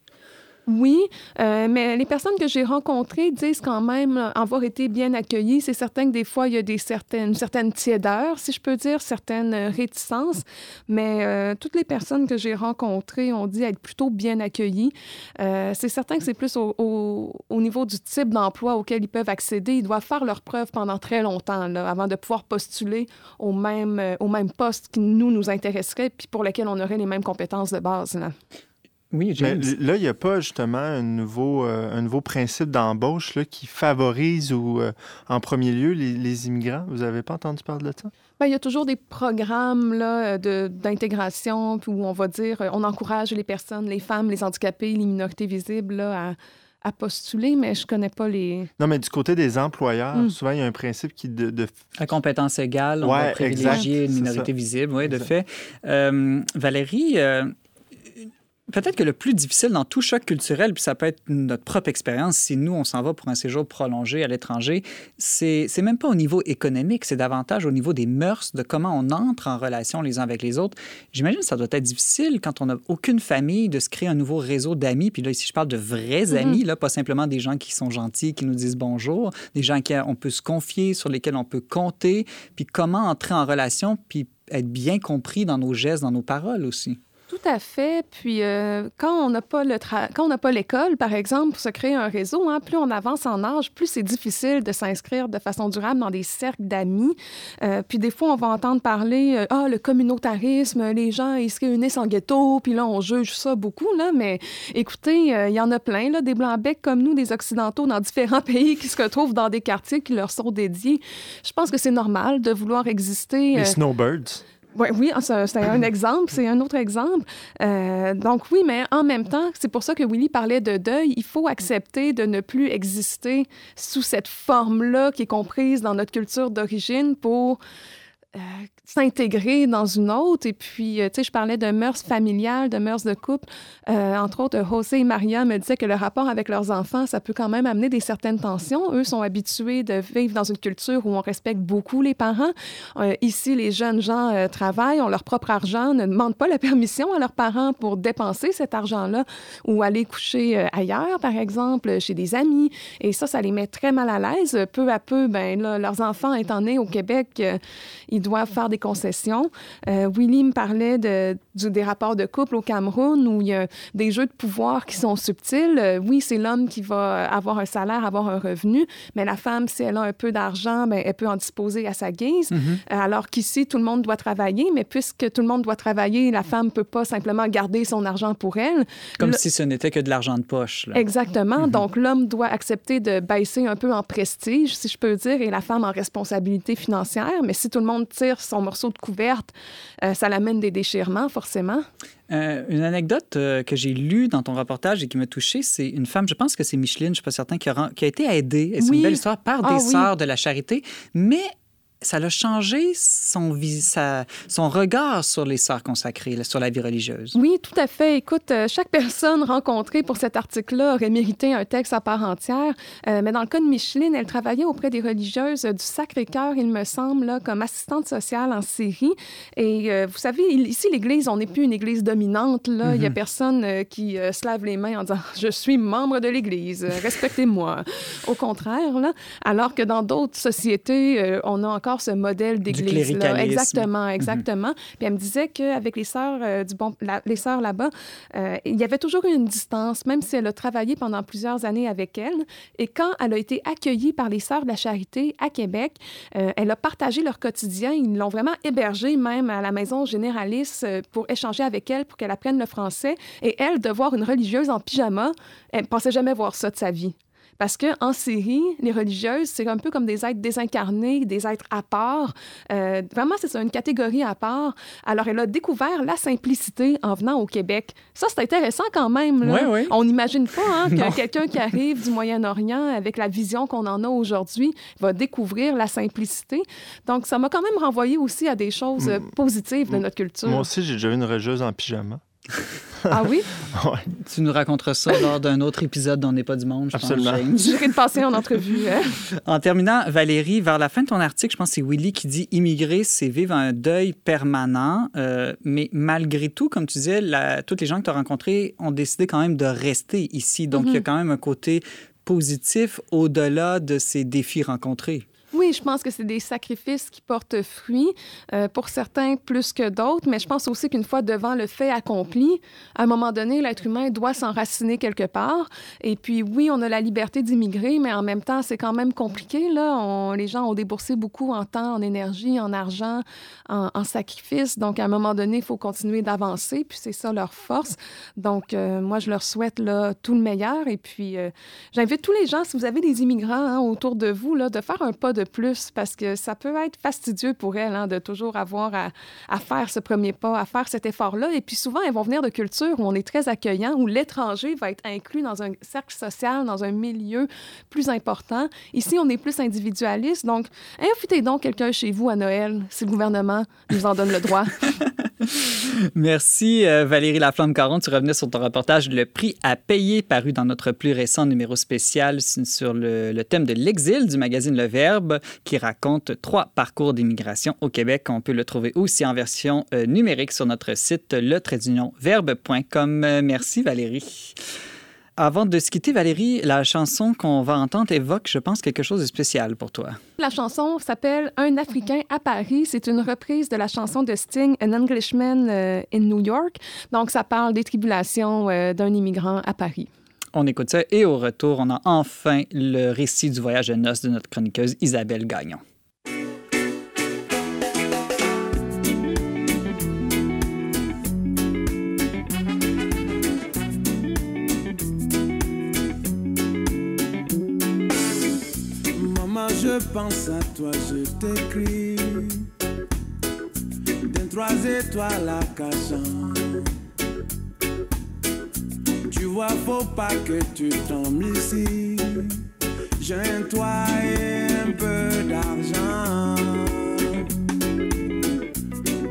Oui, euh, mais les personnes que j'ai rencontrées disent quand même avoir été bien accueillies. C'est certain que des fois, il y a des certaines, certaines tiédeurs, si je peux dire, certaines réticences, mais euh, toutes les personnes que j'ai rencontrées ont dit être plutôt bien accueillies. Euh, c'est certain que c'est plus au, au, niveau du type d'emploi auquel ils peuvent accéder. Ils doivent faire leurs preuves pendant très longtemps avant de pouvoir postuler au même, au même poste qui nous, nous intéresserait puis pour lequel on aurait les mêmes compétences de base. Oui, James. là, il n'y a pas justement un nouveau, euh, un nouveau principe d'embauche qui favorise ou, euh, en premier lieu les, immigrants. Vous n'avez pas entendu parler de ça? Bien, il y a toujours des programmes là, d'intégration où on va dire on encourage les personnes, les femmes, les handicapés, les minorités visibles à, à postuler, mais je connais pas les. Non, mais du côté des employeurs, Mm. souvent, il y a un principe qui de, de- À compétence égale, on Ouais, va privilégier exact, une minorité ça. visible, oui, de fait. Euh, Valérie, euh, peut-être que le plus difficile dans tout choc culturel, puis ça peut être notre propre expérience, si nous, on s'en va pour un séjour prolongé à l'étranger, c'est c'est même pas au niveau économique, c'est davantage au niveau des mœurs, de comment on entre en relation les uns avec les autres. J'imagine que ça doit être difficile quand on n'a aucune famille de se créer un nouveau réseau d'amis. Puis là, ici, je parle de vrais Mhm. amis, là, pas simplement des gens qui sont gentils, qui nous disent bonjour, des gens qui on peut se confier, sur lesquels on peut compter, puis comment entrer en relation, puis être bien compris dans nos gestes, dans nos paroles aussi. Tout à fait. Puis euh, quand on n'a pas le tra- quand on n'a pas l'école, par exemple, pour se créer un réseau, hein, plus on avance en âge, plus c'est difficile de s'inscrire de façon durable dans des cercles d'amis. Euh, puis des fois, on va entendre parler euh, ah le communautarisme, les gens ils se réunissent en ghetto, puis là on juge ça beaucoup là. Mais écoutez, il y en a plein là, des blancs becs comme nous, des occidentaux dans différents (laughs) pays qui se retrouvent dans des quartiers qui leur sont dédiés. Je pense que c'est normal de vouloir exister. les snowbirds. Ouais, oui, ah, c'est un exemple, c'est un autre exemple. Euh, donc oui, mais en même temps, c'est pour ça que Willy parlait de deuil. Il faut accepter de ne plus exister sous cette forme-là qui est comprise dans notre culture d'origine pour euh, s'intégrer dans une autre. Et puis, euh, tu sais, je parlais de mœurs familiales, de mœurs de couple. Euh, entre autres, José et Maria me disaient que le rapport avec leurs enfants, ça peut quand même amener des certaines tensions. Eux sont habitués de vivre dans une culture où on respecte beaucoup les parents. Euh, ici, les jeunes gens travaillent, ont leur propre argent, ne demandent pas la permission à leurs parents pour dépenser cet argent-là ou aller coucher ailleurs, par exemple, chez des amis. Et ça, ça les met très mal à l'aise. Peu à peu, ben leurs enfants étant nés au Québec, ils doivent faire des concessions. Euh, Willy me parlait de, du- des rapports de couple au Cameroun où il y a des jeux de pouvoir qui sont subtils. Euh, oui, c'est l'homme qui va avoir un salaire, avoir un revenu, mais la femme, si elle a un peu d'argent, ben, elle peut en disposer à sa guise. Euh, Alors qu'ici, tout le monde doit travailler, mais puisque tout le monde doit travailler, la femme peut pas simplement garder son argent pour elle. Comme Le- si ce n'était que de l'argent de poche. là. Exactement. Donc, l'homme doit accepter de baisser un peu en prestige, si je peux dire, et la femme en responsabilité financière. Mais si tout le monde tire son morceau de couverte, euh, ça l'amène des déchirements, forcément. Euh, une anecdote euh, que j'ai lue dans ton reportage et qui m'a touchée, c'est une femme, je pense que c'est Micheline, je ne suis pas certain, qui a, ren- qui a été aidée, et c'est Oui. une belle histoire, par Ah des oui. sœurs de la charité, mais ça a changé son, vis- sa- son regard sur les sœurs consacrées, sur la vie religieuse. Oui, tout à fait. Écoute, euh, chaque personne rencontrée pour cet article-là aurait mérité un texte à part entière. Euh, mais dans le cas de Micheline, elle travaillait auprès des religieuses du Sacré-Cœur, il me semble, là, comme assistante sociale en Syrie. Et euh, vous savez, ici, l'Église, on n'est plus une Église dominante. Là. Il y a personne euh, qui se lave les mains en disant « Je suis membre de l'Église, respectez-moi ». Au contraire, là. Alors que dans d'autres sociétés, on a encore ce modèle d'église. là. cléricalisme. Exactement, exactement. Puis elle me disait qu'avec les sœurs euh, du bon, la- les sœurs là-bas, euh, il y avait toujours une distance, même si elle a travaillé pendant plusieurs années avec elles. Et quand elle a été accueillie par les sœurs de la charité à Québec, euh, elle a partagé leur quotidien. Ils l'ont vraiment hébergée même à la maison généraliste pour échanger avec elle, pour qu'elle apprenne le français. Et elle, de voir une religieuse en pyjama, elle ne pensait jamais voir ça de sa vie. Parce que en Syrie, les religieuses, c'est un peu comme des êtres désincarnés, des êtres à part. Euh, vraiment, c'est une catégorie à part. Alors, elle a découvert la simplicité en venant au Québec. Ça, c'est intéressant quand même. Là. Oui, oui. On n'imagine pas hein, que (laughs) quelqu'un qui arrive du Moyen-Orient avec la vision qu'on en a aujourd'hui va découvrir la simplicité. Donc, ça m'a quand même renvoyé aussi à des choses euh, positives de notre culture. Moi aussi, j'ai déjà vu une religieuse en pyjama. Ah oui? (laughs) Ouais. Tu nous raconteras ça lors d'un autre épisode d'On n'est pas du monde, je Absolument. pense. J'irai de passer en entrevue. hein. (laughs) En terminant, Valérie, vers la fin de ton article, je pense que c'est Willy qui dit immigrer, c'est vivre un deuil permanent. Euh, mais malgré tout, comme tu disais, la- toutes les gens que tu as rencontrés ont décidé quand même de rester ici. Donc, il y a quand même un côté positif au-delà de ces défis rencontrés. Oui, je pense que c'est des sacrifices qui portent fruit, euh, pour certains plus que d'autres, mais je pense aussi qu'une fois devant le fait accompli, à un moment donné, l'être humain doit s'enraciner quelque part. Et puis oui, on a la liberté d'immigrer, mais en même temps, c'est quand même compliqué. Là. Les gens ont déboursé beaucoup en temps, en énergie, en argent, en, en sacrifice. Donc, à un moment donné, il faut continuer d'avancer, puis c'est ça leur force. Donc, euh, moi, je leur souhaite là, tout le meilleur. Et puis, euh, j'invite tous les gens, si vous avez des immigrants hein, autour de vous, là, de faire un pas de parce que ça peut être fastidieux pour elles hein, de toujours avoir à, faire ce premier pas, à faire cet effort-là. Et puis souvent, elles vont venir de cultures où on est très accueillant, où l'étranger va être inclus dans un cercle social, dans un milieu plus important. Ici, on est plus individualiste. Donc, invitez donc quelqu'un chez vous à Noël si le gouvernement nous en donne le droit. (laughs) Merci euh, Valérie Laflamme-Caron. Tu revenais sur ton reportage Le prix à payer paru dans notre plus récent numéro spécial sur le thème de l'exil du magazine Le Verbe qui raconte trois parcours d'immigration au Québec. On peut le trouver aussi en version euh, numérique sur notre site le verbe.com. Merci Valérie. Avant de se quitter, Valérie, la chanson qu'on va entendre évoque, je pense, quelque chose de spécial pour toi. La chanson s'appelle Un Africain à Paris. C'est une reprise de la chanson de Sting, An Englishman euh, in New York. Donc, ça parle des tribulations euh, d'un immigrant à Paris. On écoute ça et au retour, on a enfin le récit du voyage de noces de notre chroniqueuse Isabelle Gagnon. je pense à toi, je t'écris. Trois étoiles à cachant. Faut pas que tu tombes ici. J'ai un toit et un peu d'argent.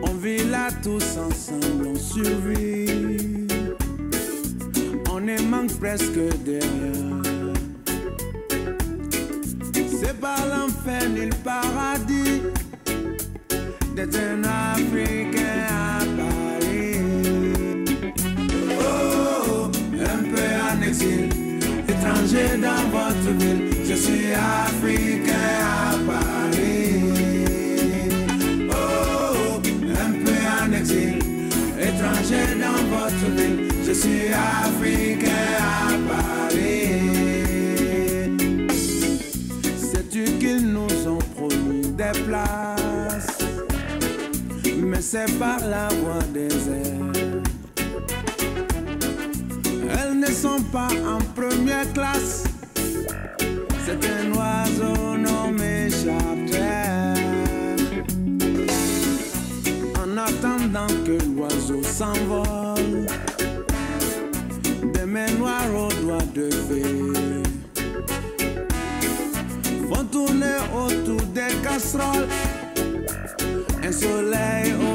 On vit là tous ensemble, on survit. On est manque presque derrière. C'est pas l'enfer ni le paradis d'être un Africain à Paris. Exil, étranger dans votre ville. Je suis Africain à Paris. Oh, un peu en exil, étranger dans votre ville. Je suis Africain à Paris. qu'ils nous ont promis des places, mais c'est par la voie en première classe, c'est un oiseau nommé chapter. En attendant que l'oiseau s'envole, des mains noires aux doigts de fée font tourner autour des casseroles. Un soleil au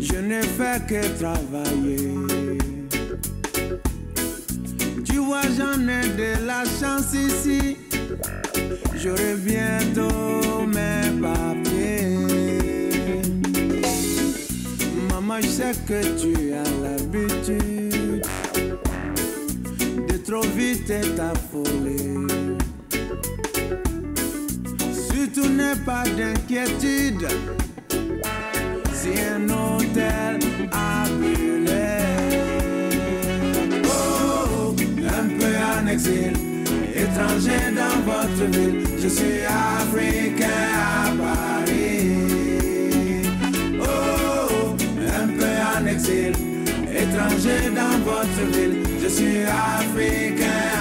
Je ne fais que travailler. Tu vois, j'en ai de la chance ici. J'aurai bientôt mes papiers. Maman, je sais que tu as l'habitude de trop vite t'affoler. Pas d'inquiétude si un hôtel a brûlé. Oh, un peu en exil, étranger dans votre ville. Je suis africain à Paris. Oh, un peu en exil, étranger dans votre ville. Je suis africain.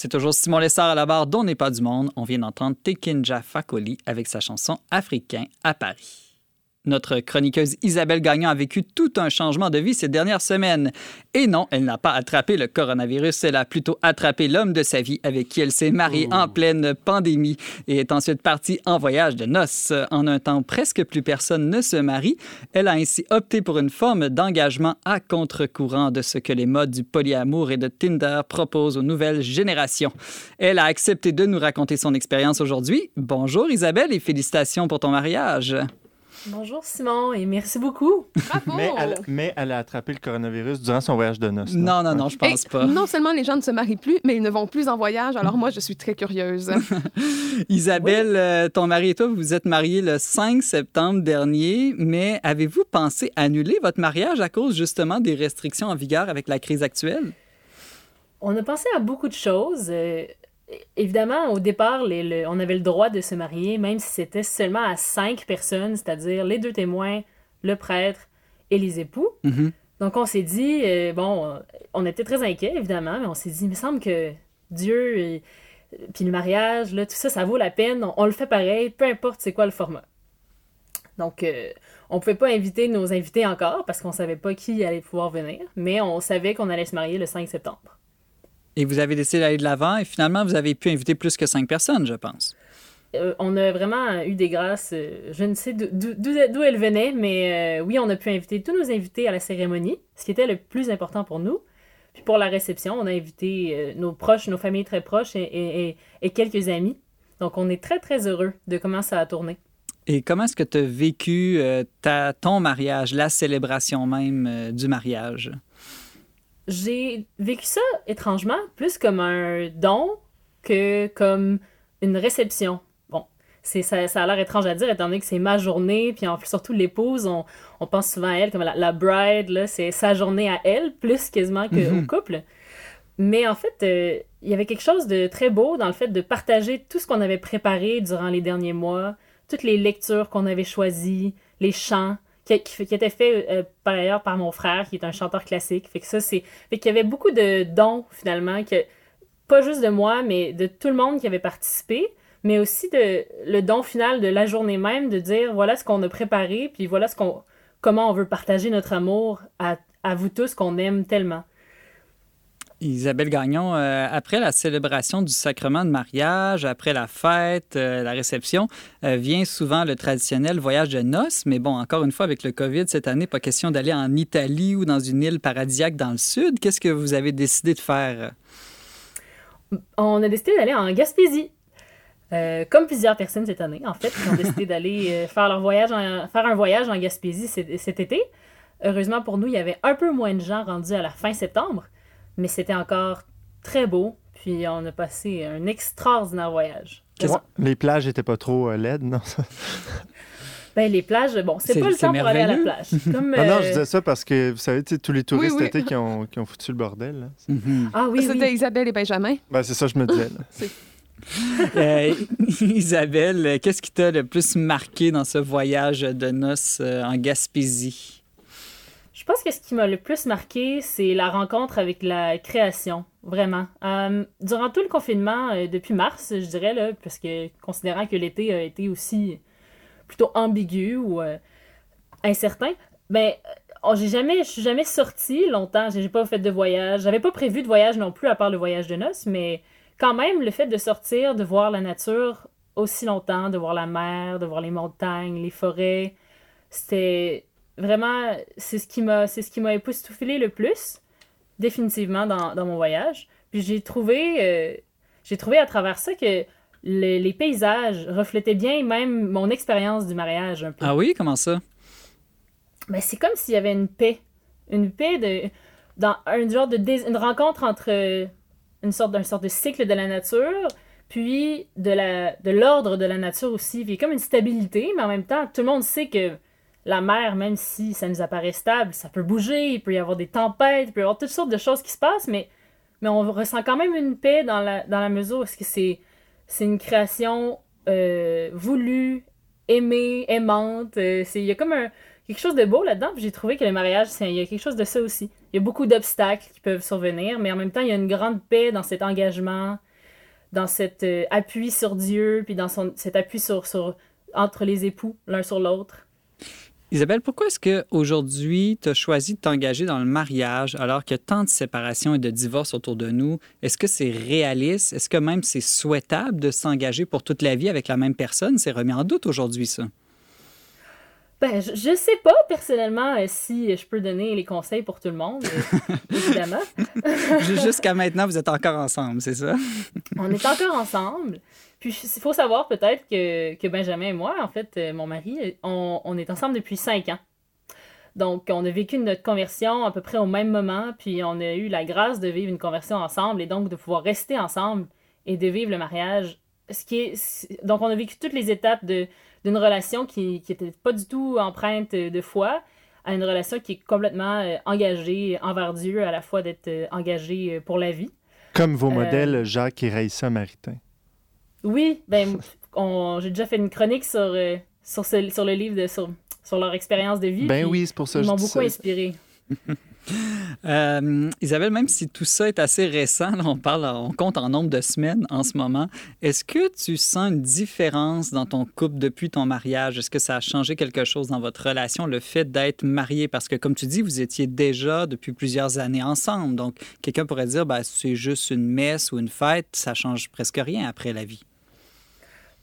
C'est toujours Simon Lessard à la barre d'On n'est pas du monde. On vient d'entendre Tekinja Fakoli avec sa chanson Africain à Paris. Notre chroniqueuse Isabelle Gagnon a vécu tout un changement de vie ces dernières semaines. Et non, elle n'a pas attrapé le coronavirus, elle a plutôt attrapé l'homme de sa vie avec qui elle s'est mariée en pleine pandémie et est ensuite partie en voyage de noces. En un temps presque plus personne ne se marie, elle a ainsi opté pour une forme d'engagement à contre-courant de ce que les modes du polyamour et de Tinder proposent aux nouvelles générations. Elle a accepté de nous raconter son expérience aujourd'hui. Bonjour Isabelle et félicitations pour ton mariage. Bonjour Simon et merci beaucoup. Bravo! Mais elle, mais elle a attrapé le coronavirus durant son voyage de noces. Non, non, non, je pense Et pas. Non seulement les gens ne se marient plus, mais ils ne vont plus en voyage. Alors moi, je suis très curieuse. (laughs) Isabelle, euh, ton mari et toi, vous vous êtes mariés le 5 septembre dernier, mais avez-vous pensé annuler votre mariage à cause justement des restrictions en vigueur avec la crise actuelle? On a pensé à beaucoup de choses. Évidemment, au départ, les- le- on avait le droit de se marier, même si c'était seulement à cinq personnes, c'est-à-dire les deux témoins, le prêtre et les époux. Mhm. Donc on s'est dit, euh, bon, on était très inquiets, évidemment, mais on s'est dit, il me semble que Dieu, euh, puis le mariage, là, tout ça, ça vaut la peine. On, on le fait pareil, peu importe c'est quoi le format. Donc, euh, on pouvait pas inviter nos invités encore parce qu'on savait pas qui allait pouvoir venir, mais on savait qu'on allait se marier le 5 septembre. Et vous avez décidé d'aller de l'avant et finalement, vous avez pu inviter plus que cinq personnes, je pense. Euh, on a vraiment eu des grâces. euh, je ne sais d'où- elles venaient, mais euh, oui, on a pu inviter tous nos invités à la cérémonie, ce qui était le plus important pour nous. Puis pour la réception, on a invité nos proches, nos familles très proches et, et- et- et quelques amis. Donc on est très, très heureux de comment ça a tourné. Et comment est-ce que tu as vécu ta, ton mariage, la célébration même du mariage? J'ai vécu ça étrangement, plus comme un don que comme une réception. Bon, c'est, ça, ça a l'air étrange à dire, étant donné que c'est ma journée, puis en plus, surtout l'épouse, on, on pense souvent à elle comme la, la bride, là, c'est sa journée à elle, plus quasiment qu'au Mhm. couple. Mais en fait, euh, il y avait quelque chose de très beau dans le fait de partager tout ce qu'on avait préparé durant les derniers mois, toutes les lectures qu'on avait choisies, les chants qui, qui étaient faits euh, par ailleurs par mon frère, qui est un chanteur classique. Fait que ça, c'est. Fait qu'il y avait beaucoup de dons, finalement, que pas juste de moi, mais de tout le monde qui avait participé, mais aussi de le don final de la journée même, de dire voilà ce qu'on a préparé, puis voilà ce qu'on comment on veut partager notre amour à, à vous tous qu'on aime tellement. Isabelle Gagnon, euh, après la célébration du sacrement de mariage, après la fête, euh, la réception, euh, vient souvent le traditionnel voyage de noces. Mais bon, encore une fois, avec le COVID cette année, pas question d'aller en Italie ou dans une île paradisiaque dans le sud. Qu'est-ce que vous avez décidé de faire? On a décidé d'aller en Gaspésie. Euh, comme plusieurs personnes cette année, en fait, qui ont décidé (laughs) d'aller faire leur voyage, en- faire un voyage en Gaspésie cet, cet été. Heureusement pour nous, il y avait un peu moins de gens rendus à la fin septembre, mais c'était encore très beau. Puis on a passé un extraordinaire voyage. Les plages n'étaient pas trop euh, laides, non? (laughs) Ben, les plages, bon, c'est pas le temps pour aller à la plage. Comme, (laughs) Ah non, euh, je disais ça parce que, vous savez, tous les touristes oui. été qui ont, qui ont foutu le bordel. là. (laughs) Mhm. Ah oui, C'était oui. Isabelle et Benjamin. Ben, c'est ça que je me disais. là. Euh, Isabelle, qu'est-ce qui t'a le plus marqué dans ce voyage de noces euh, en Gaspésie? Je pense que ce qui m'a le plus marqué, c'est la rencontre avec la création, vraiment. Euh, durant tout le confinement, euh, depuis mars, je dirais, là, parce que considérant que l'été a été aussi plutôt ambigu ou euh, incertain, ben, oh, j'ai jamais, je suis jamais sortie longtemps, j'ai pas fait de voyage, j'avais pas prévu de voyage non plus à part le voyage de noces, mais quand même, le fait de sortir, de voir la nature aussi longtemps, de voir la mer, de voir les montagnes, les forêts, c'était vraiment, c'est ce qui m'a, c'est ce qui m'a époustouflé le plus, définitivement, dans, dans mon voyage. Puis j'ai trouvé, euh, j'ai trouvé à travers ça que le- les paysages reflétaient bien même mon expérience du mariage un peu. Ah oui, comment ça? Ben, c'est comme s'il y avait une paix. Une paix de. Dans un genre de. dés- Une rencontre entre une sorte d'un sorte de cycle de la nature, puis de la de l'ordre de la nature aussi. Puis il y a comme une stabilité, mais en même temps, tout le monde sait que la mer, même si ça nous apparaît stable, ça peut bouger, il peut y avoir des tempêtes, il peut y avoir toutes sortes de choses qui se passent, mais, mais on ressent quand même une paix dans la, dans la mesure où que c'est, une création euh, voulue, aimée, aimante. euh, il y a comme quelque chose de beau là-dedans, j'ai trouvé que le mariage, il y a quelque chose de ça aussi. Il y a beaucoup d'obstacles qui peuvent survenir, mais en même temps, il y a une grande paix dans cet engagement, dans cet euh, appui sur Dieu, puis dans son, cet appui sur, sur, entre les époux, l'un sur l'autre. Isabelle, pourquoi est-ce qu'aujourd'hui, tu as choisi de t'engager dans le mariage alors qu'il y a tant de séparations et de divorces autour de nous? Est-ce que c'est réaliste? Est-ce que même c'est souhaitable de s'engager pour toute la vie avec la même personne? C'est remis en doute aujourd'hui, ça. Ben, je, je sais pas personnellement euh, si je peux donner les conseils pour tout le monde, euh, (laughs) évidemment. Jusqu'à maintenant, vous êtes encore ensemble, c'est ça? (laughs) On est encore ensemble. Puis il faut savoir peut-être que, que Benjamin et moi, en fait, euh, mon mari, on, on est ensemble depuis cinq ans. Donc, on a vécu notre conversion à peu près au même moment, puis on a eu la grâce de vivre une conversion ensemble et donc de pouvoir rester ensemble et de vivre le mariage. Ce qui est... Donc, on a vécu toutes les étapes de, d'une relation qui n'était pas du tout empreinte de foi à une relation qui est complètement euh, engagée envers Dieu, à la fois d'être euh, engagée euh, pour la vie. Comme vos Euh, modèles Jacques et Raïssa Maritain. Oui, ben, (laughs) j'ai déjà fait une chronique sur, euh, sur, ce- sur le livre, de, sur, sur leur expérience de vie. Ben oui, c'est pour ça que je m'ont beaucoup ça. inspiré. (laughs) Euh, Isabelle, même si tout ça est assez récent, on parle, on compte en nombre de semaines en ce moment. Est-ce que tu sens une différence dans ton couple depuis ton mariage? Est-ce que ça a changé quelque chose dans votre relation, le fait d'être marié? Parce que, comme tu dis, vous étiez déjà depuis plusieurs années ensemble. Donc, quelqu'un pourrait dire, ben, c'est juste une messe ou une fête, ça change presque rien après la vie.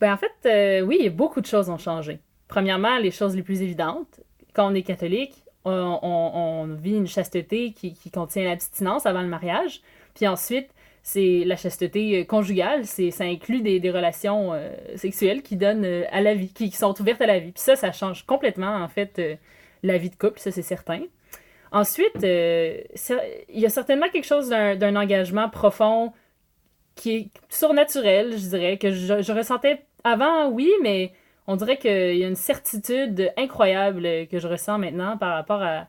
Ben, en fait, euh, oui, beaucoup de choses ont changé. Premièrement, les choses les plus évidentes. Quand on est catholique, on, vit une chasteté qui, contient l'abstinence avant le mariage. Puis ensuite, c'est la chasteté euh, conjugale. C'est, ça inclut des, relations euh, sexuelles qui donnent euh, à la vie, qui, sont ouvertes à la vie. Puis ça, ça change complètement, en fait, la vie de couple, ça, c'est certain. Ensuite, il y a certainement quelque chose d'un, engagement profond qui est surnaturel, je dirais, que je ressentais avant, oui, mais on dirait qu'il y a une certitude incroyable que je ressens maintenant par rapport à,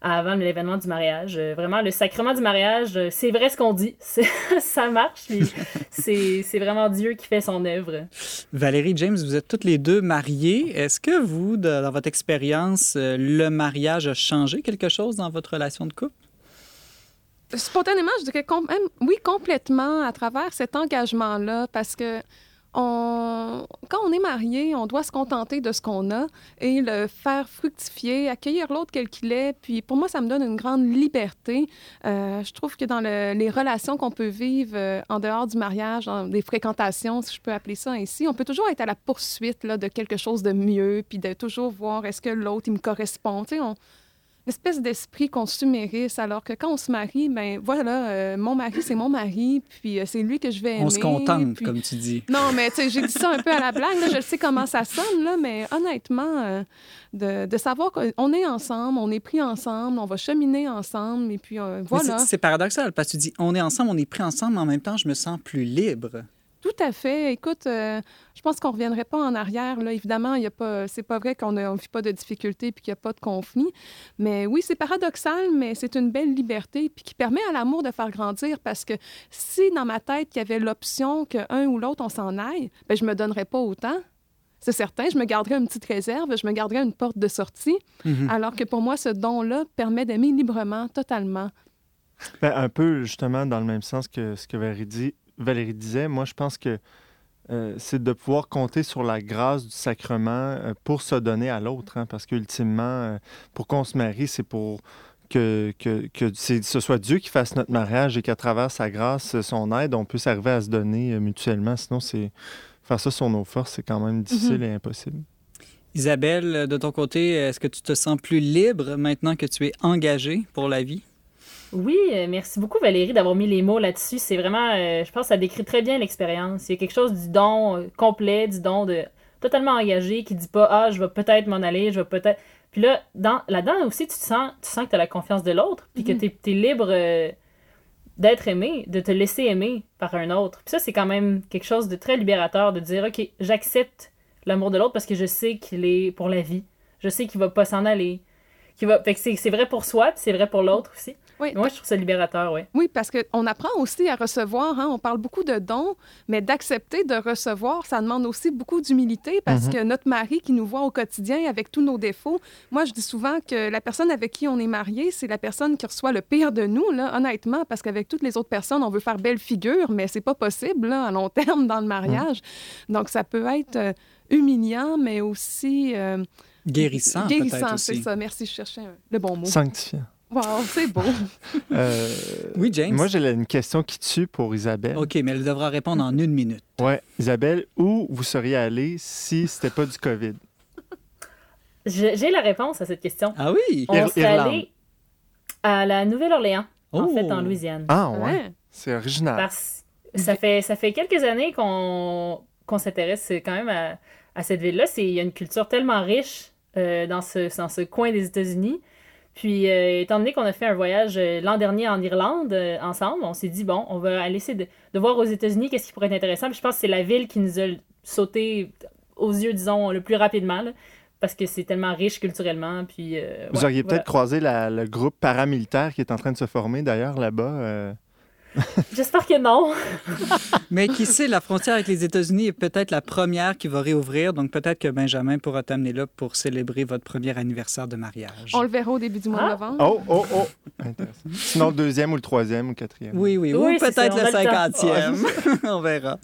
à avant l'événement du mariage. Euh, Vraiment, le sacrement du mariage, euh, c'est vrai ce qu'on dit, (laughs) C'est- ça marche, (laughs) c'est vraiment Dieu qui fait son œuvre. Valérie, James, vous êtes toutes les deux mariées. Est-ce que vous, dans votre expérience, euh, le mariage a changé quelque chose dans votre relation de couple? Spontanément, je dirais com- oui, complètement à travers cet engagement-là, parce que quand on est marié, on doit se contenter de ce qu'on a et le faire fructifier, accueillir l'autre quel qu'il est. Puis pour moi, ça me donne une grande liberté. Euh, je trouve que dans le- les relations qu'on peut vivre euh, en dehors du mariage, dans des fréquentations, si je peux appeler ça ainsi, on peut toujours être à la poursuite là, de quelque chose de mieux, puis de toujours voir est-ce que l'autre, il me correspond. Tu sais, on, espèce d'esprit consumériste, alors que quand on se marie, ben voilà, euh, mon mari, c'est mon mari, puis euh, c'est lui que je vais aimer. On se contente, puis- comme tu dis. Non, mais tu sais, j'ai dit ça un peu à la blague, là, je sais comment ça sonne, là, mais honnêtement, euh, de, de savoir qu'on est ensemble, on est pris ensemble, on va cheminer ensemble, et puis voilà. C'est paradoxal parce que tu dis on est ensemble, on est pris ensemble, mais en même temps, je me sens plus libre. Tout à fait. Écoute, euh, je pense qu'on ne reviendrait pas en arrière. Là. Évidemment, il y a pas, c'est pas vrai qu'on ne vit pas de difficultés puis qu'il n'y a pas de conflit. Mais oui, c'est paradoxal, mais c'est une belle liberté puis qui permet à l'amour de faire grandir parce que si dans ma tête, il y avait l'option qu'un ou l'autre, on s'en aille, ben, je ne me donnerais pas autant. C'est certain, je me garderais une petite réserve, je me garderais une porte de sortie, Mhm. alors que pour moi, ce don-là permet d'aimer librement, totalement. Ben, un peu justement dans le même sens que ce que Valérie, dit- Valérie disait. Moi, je pense que euh, c'est de pouvoir compter sur la grâce du sacrement euh, pour se donner à l'autre. hein, parce qu'ultimement, euh, pour qu'on se marie, c'est pour que, que, que c'est- ce soit Dieu qui fasse notre mariage et qu'à travers sa grâce, son aide, on puisse arriver à se donner euh, mutuellement. Sinon, c'est faire ça sur nos forces, c'est quand même difficile et impossible. Isabelle, de ton côté, est-ce que tu te sens plus libre maintenant que tu es engagée pour la vie? Oui, euh, merci beaucoup Valérie d'avoir mis les mots là-dessus. C'est vraiment, euh, je pense que ça décrit très bien l'expérience. Il y a quelque chose du don euh, complet, du don de totalement engagé qui dit pas ah je vais peut-être m'en aller, je vais peut-être. Puis là, dans, là-dedans aussi tu te sens, tu sens que tu as la confiance de l'autre, puis que tu es, libre euh, d'être aimé, de te laisser aimer par un autre. Puis ça c'est quand même quelque chose de très libérateur de dire ok j'accepte l'amour de l'autre parce que je sais qu'il est pour la vie, je sais qu'il va pas s'en aller, qu'il va. Fait que c'est, c'est vrai pour soi, puis c'est vrai pour l'autre aussi. Oui, Moi, je trouve ça libérateur, oui. Oui, parce qu'on apprend aussi à recevoir. hein. On parle beaucoup de dons, mais d'accepter de recevoir, ça demande aussi beaucoup d'humilité parce Mhm. que notre mari qui nous voit au quotidien avec tous nos défauts, moi, je dis souvent que la personne avec qui on est marié, c'est la personne qui reçoit le pire de nous, là, honnêtement, parce qu'avec toutes les autres personnes, on veut faire belle figure, mais c'est pas possible là, à long (laughs) terme dans le mariage. Donc, ça peut être euh, humiliant, mais aussi euh, Guérissant, Guérissant, c'est ça. Merci, je cherchais le bon mot. Sanctifiant. Wow, c'est beau. (laughs) Euh, Oui, James? Moi, j'ai une question qui tue pour Isabelle. OK, mais elle devra répondre en une minute. Ouais, Isabelle, où vous seriez allée si c'était pas du COVID? J'ai la réponse à cette question. Ah oui? On Ir- serait allé à la Nouvelle-Orléans, en Oh. fait, en Louisiane. Ah ouais, Ouais. c'est original. Parce ça fait, ça fait quelques années qu'on qu'on s'intéresse quand même à, à cette ville-là. C'est- Il y a une culture tellement riche euh, dans, ce, dans ce coin des États-Unis. Puis, euh, étant donné qu'on a fait un voyage euh, l'an dernier en Irlande euh, ensemble, on s'est dit, bon, on va aller essayer de, de voir aux États-Unis qu'est-ce qui pourrait être intéressant. Puis je pense que c'est la ville qui nous a sauté aux yeux, disons, le plus rapidement, là, parce que c'est tellement riche culturellement. Puis, Vous ouais, auriez voilà. peut-être croisé la- le groupe paramilitaire qui est en train de se former d'ailleurs là-bas. (laughs) J'espère que non. (laughs) Mais qui sait, la frontière avec les États-Unis est peut-être la première qui va réouvrir, donc peut-être que Benjamin pourra t'amener là pour célébrer votre premier anniversaire de mariage. On le verra au début du mois Ah. de novembre. Oh, oh, oh! Intéressant. Sinon, le deuxième ou le troisième ou le quatrième. Oui, oui, Oui, ou peut-être le cinquantième. (laughs) on verra.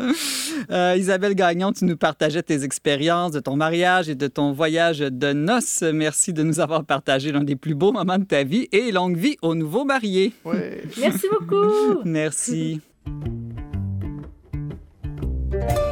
Euh, Isabelle Gagnon, tu nous partageais tes expériences de ton mariage et de ton voyage de noces. Merci de nous avoir partagé l'un des plus beaux moments de ta vie et longue vie aux nouveaux mariés. Ouais. Merci beaucoup. Merci. Merci. (laughs)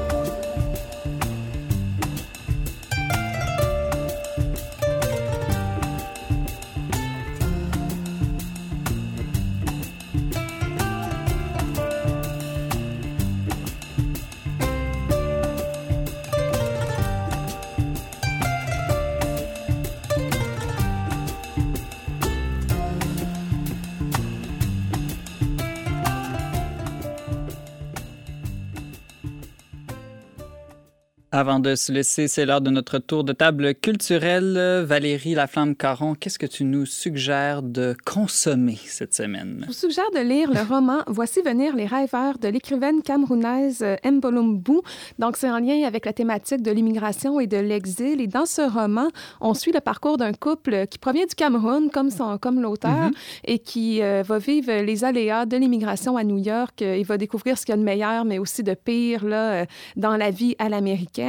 Avant de se laisser, c'est l'heure de notre tour de table culturelle. Euh, Valérie Laflamme-Caron, qu'est-ce que tu nous suggères de consommer cette semaine? Je vous suggère de lire le roman Voici venir les rêveurs de l'écrivaine camerounaise euh, Mbolombou. Donc, c'est en lien avec la thématique de l'immigration et de l'exil. Et dans ce roman, on suit le parcours d'un couple qui provient du Cameroun, comme, son, comme l'auteur, et qui euh, va vivre les aléas de l'immigration à New York. Euh, Il va découvrir ce qu'il y a de meilleur, mais aussi de pire là, euh, dans la vie à l'américaine.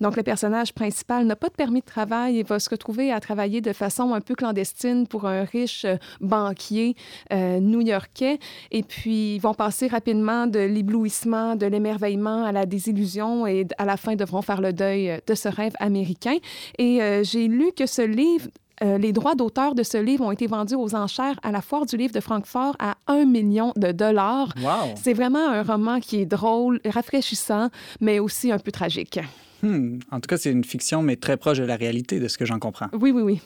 Donc, le personnage principal n'a pas de permis de travail et va se retrouver à travailler de façon un peu clandestine pour un riche euh, banquier euh, new-yorkais. Et puis, ils vont passer rapidement de l'éblouissement, de l'émerveillement à la désillusion et à la fin devront faire le deuil euh, de ce rêve américain. Et j'ai lu que ce livre euh, les droits d'auteur de ce livre ont été vendus aux enchères à la foire du livre de Francfort à 1 million de dollars. Wow! C'est vraiment un roman qui est drôle, rafraîchissant, mais aussi un peu tragique. Hmm. En tout cas, c'est une fiction, mais très proche de la réalité, de ce que j'en comprends. Oui, oui, oui.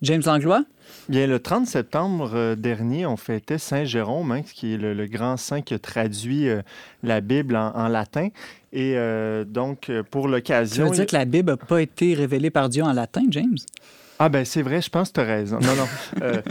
James Langlois? Bien, le 30 septembre euh, dernier, on fêtait Saint Jérôme, hein, qui est le, le grand saint qui a traduit euh, la Bible en, en latin. Et euh, donc, pour Tu l'occasion... veux dire il- que la Bible n'a pas été révélée par Dieu en latin, James? Ah ben c'est vrai, je pense raison. Non, non. Euh,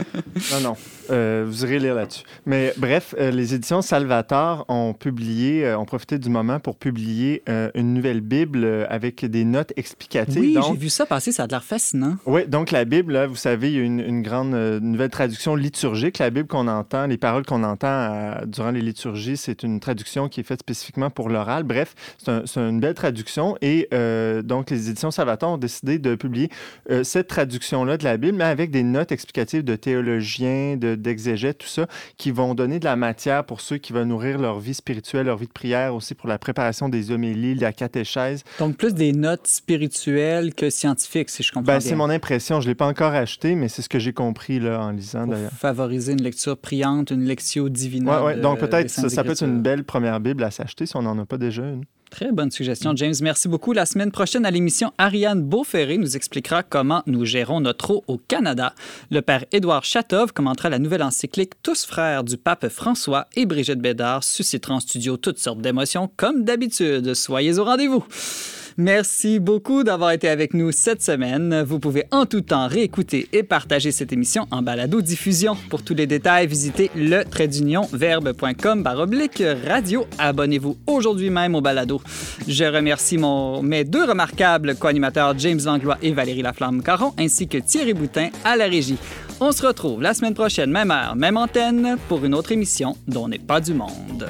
non, non. Euh, vous irez lire là-dessus. Mais bref, euh, les éditions Salvator ont publié, euh, ont profité du moment pour publier une nouvelle Bible avec des notes explicatives. Oui, Donc, j'ai vu ça passer, ça a l'air fascinant. Oui, donc la Bible, là, vous savez, il y a une, une grande nouvelle traduction liturgique. La Bible qu'on entend, les paroles qu'on entend durant les liturgies, c'est une traduction qui est faite spécifiquement pour l'oral. Bref, c'est un- c'est une belle traduction. Et donc, les éditions Salvator ont décidé de publier cette traduction-là de la Bible, mais avec des notes explicatives de théologiens, de- d'exégètes, tout ça, qui vont donner de la matière pour ceux qui veulent nourrir leur vie spirituelle, leur vie de prière, aussi pour la préparation des homélies, de la catéchèse. Donc, plus des notes spirituelles que scientifiques, si je comprends Ben, bien. c'est mon impression. Je ne l'ai pas encore acheté, mais c'est ce que j'ai compris là, en lisant d'ailleurs. favoriser une lecture priante, une lectio divina. Ouais, ouais. Donc peut-être ça, peut être une belle première Bible à s'acheter si on n'en a pas déjà une. Très bonne suggestion, James. Merci beaucoup. La semaine prochaine, à l'émission, Ariane Beauferré nous expliquera comment nous gérons notre eau au Canada. Le père Édouard Chatov commentera la nouvelle encyclique Tous frères du pape François et Brigitte Bédard suscitera en studio toutes sortes d'émotions, comme d'habitude. Soyez au rendez-vous. Merci beaucoup d'avoir été avec nous cette semaine. Vous pouvez en tout temps réécouter et partager cette émission en balado-diffusion. Pour tous les détails, visitez le verbe.com baroblique radio. Abonnez-vous aujourd'hui même au balado. Je remercie mon, mes deux remarquables co-animateurs James Langlois et Valérie Laflamme-Caron, ainsi que Thierry Boutin à la régie. On se retrouve la semaine prochaine, même heure, même antenne, pour une autre émission dont n'est pas du monde.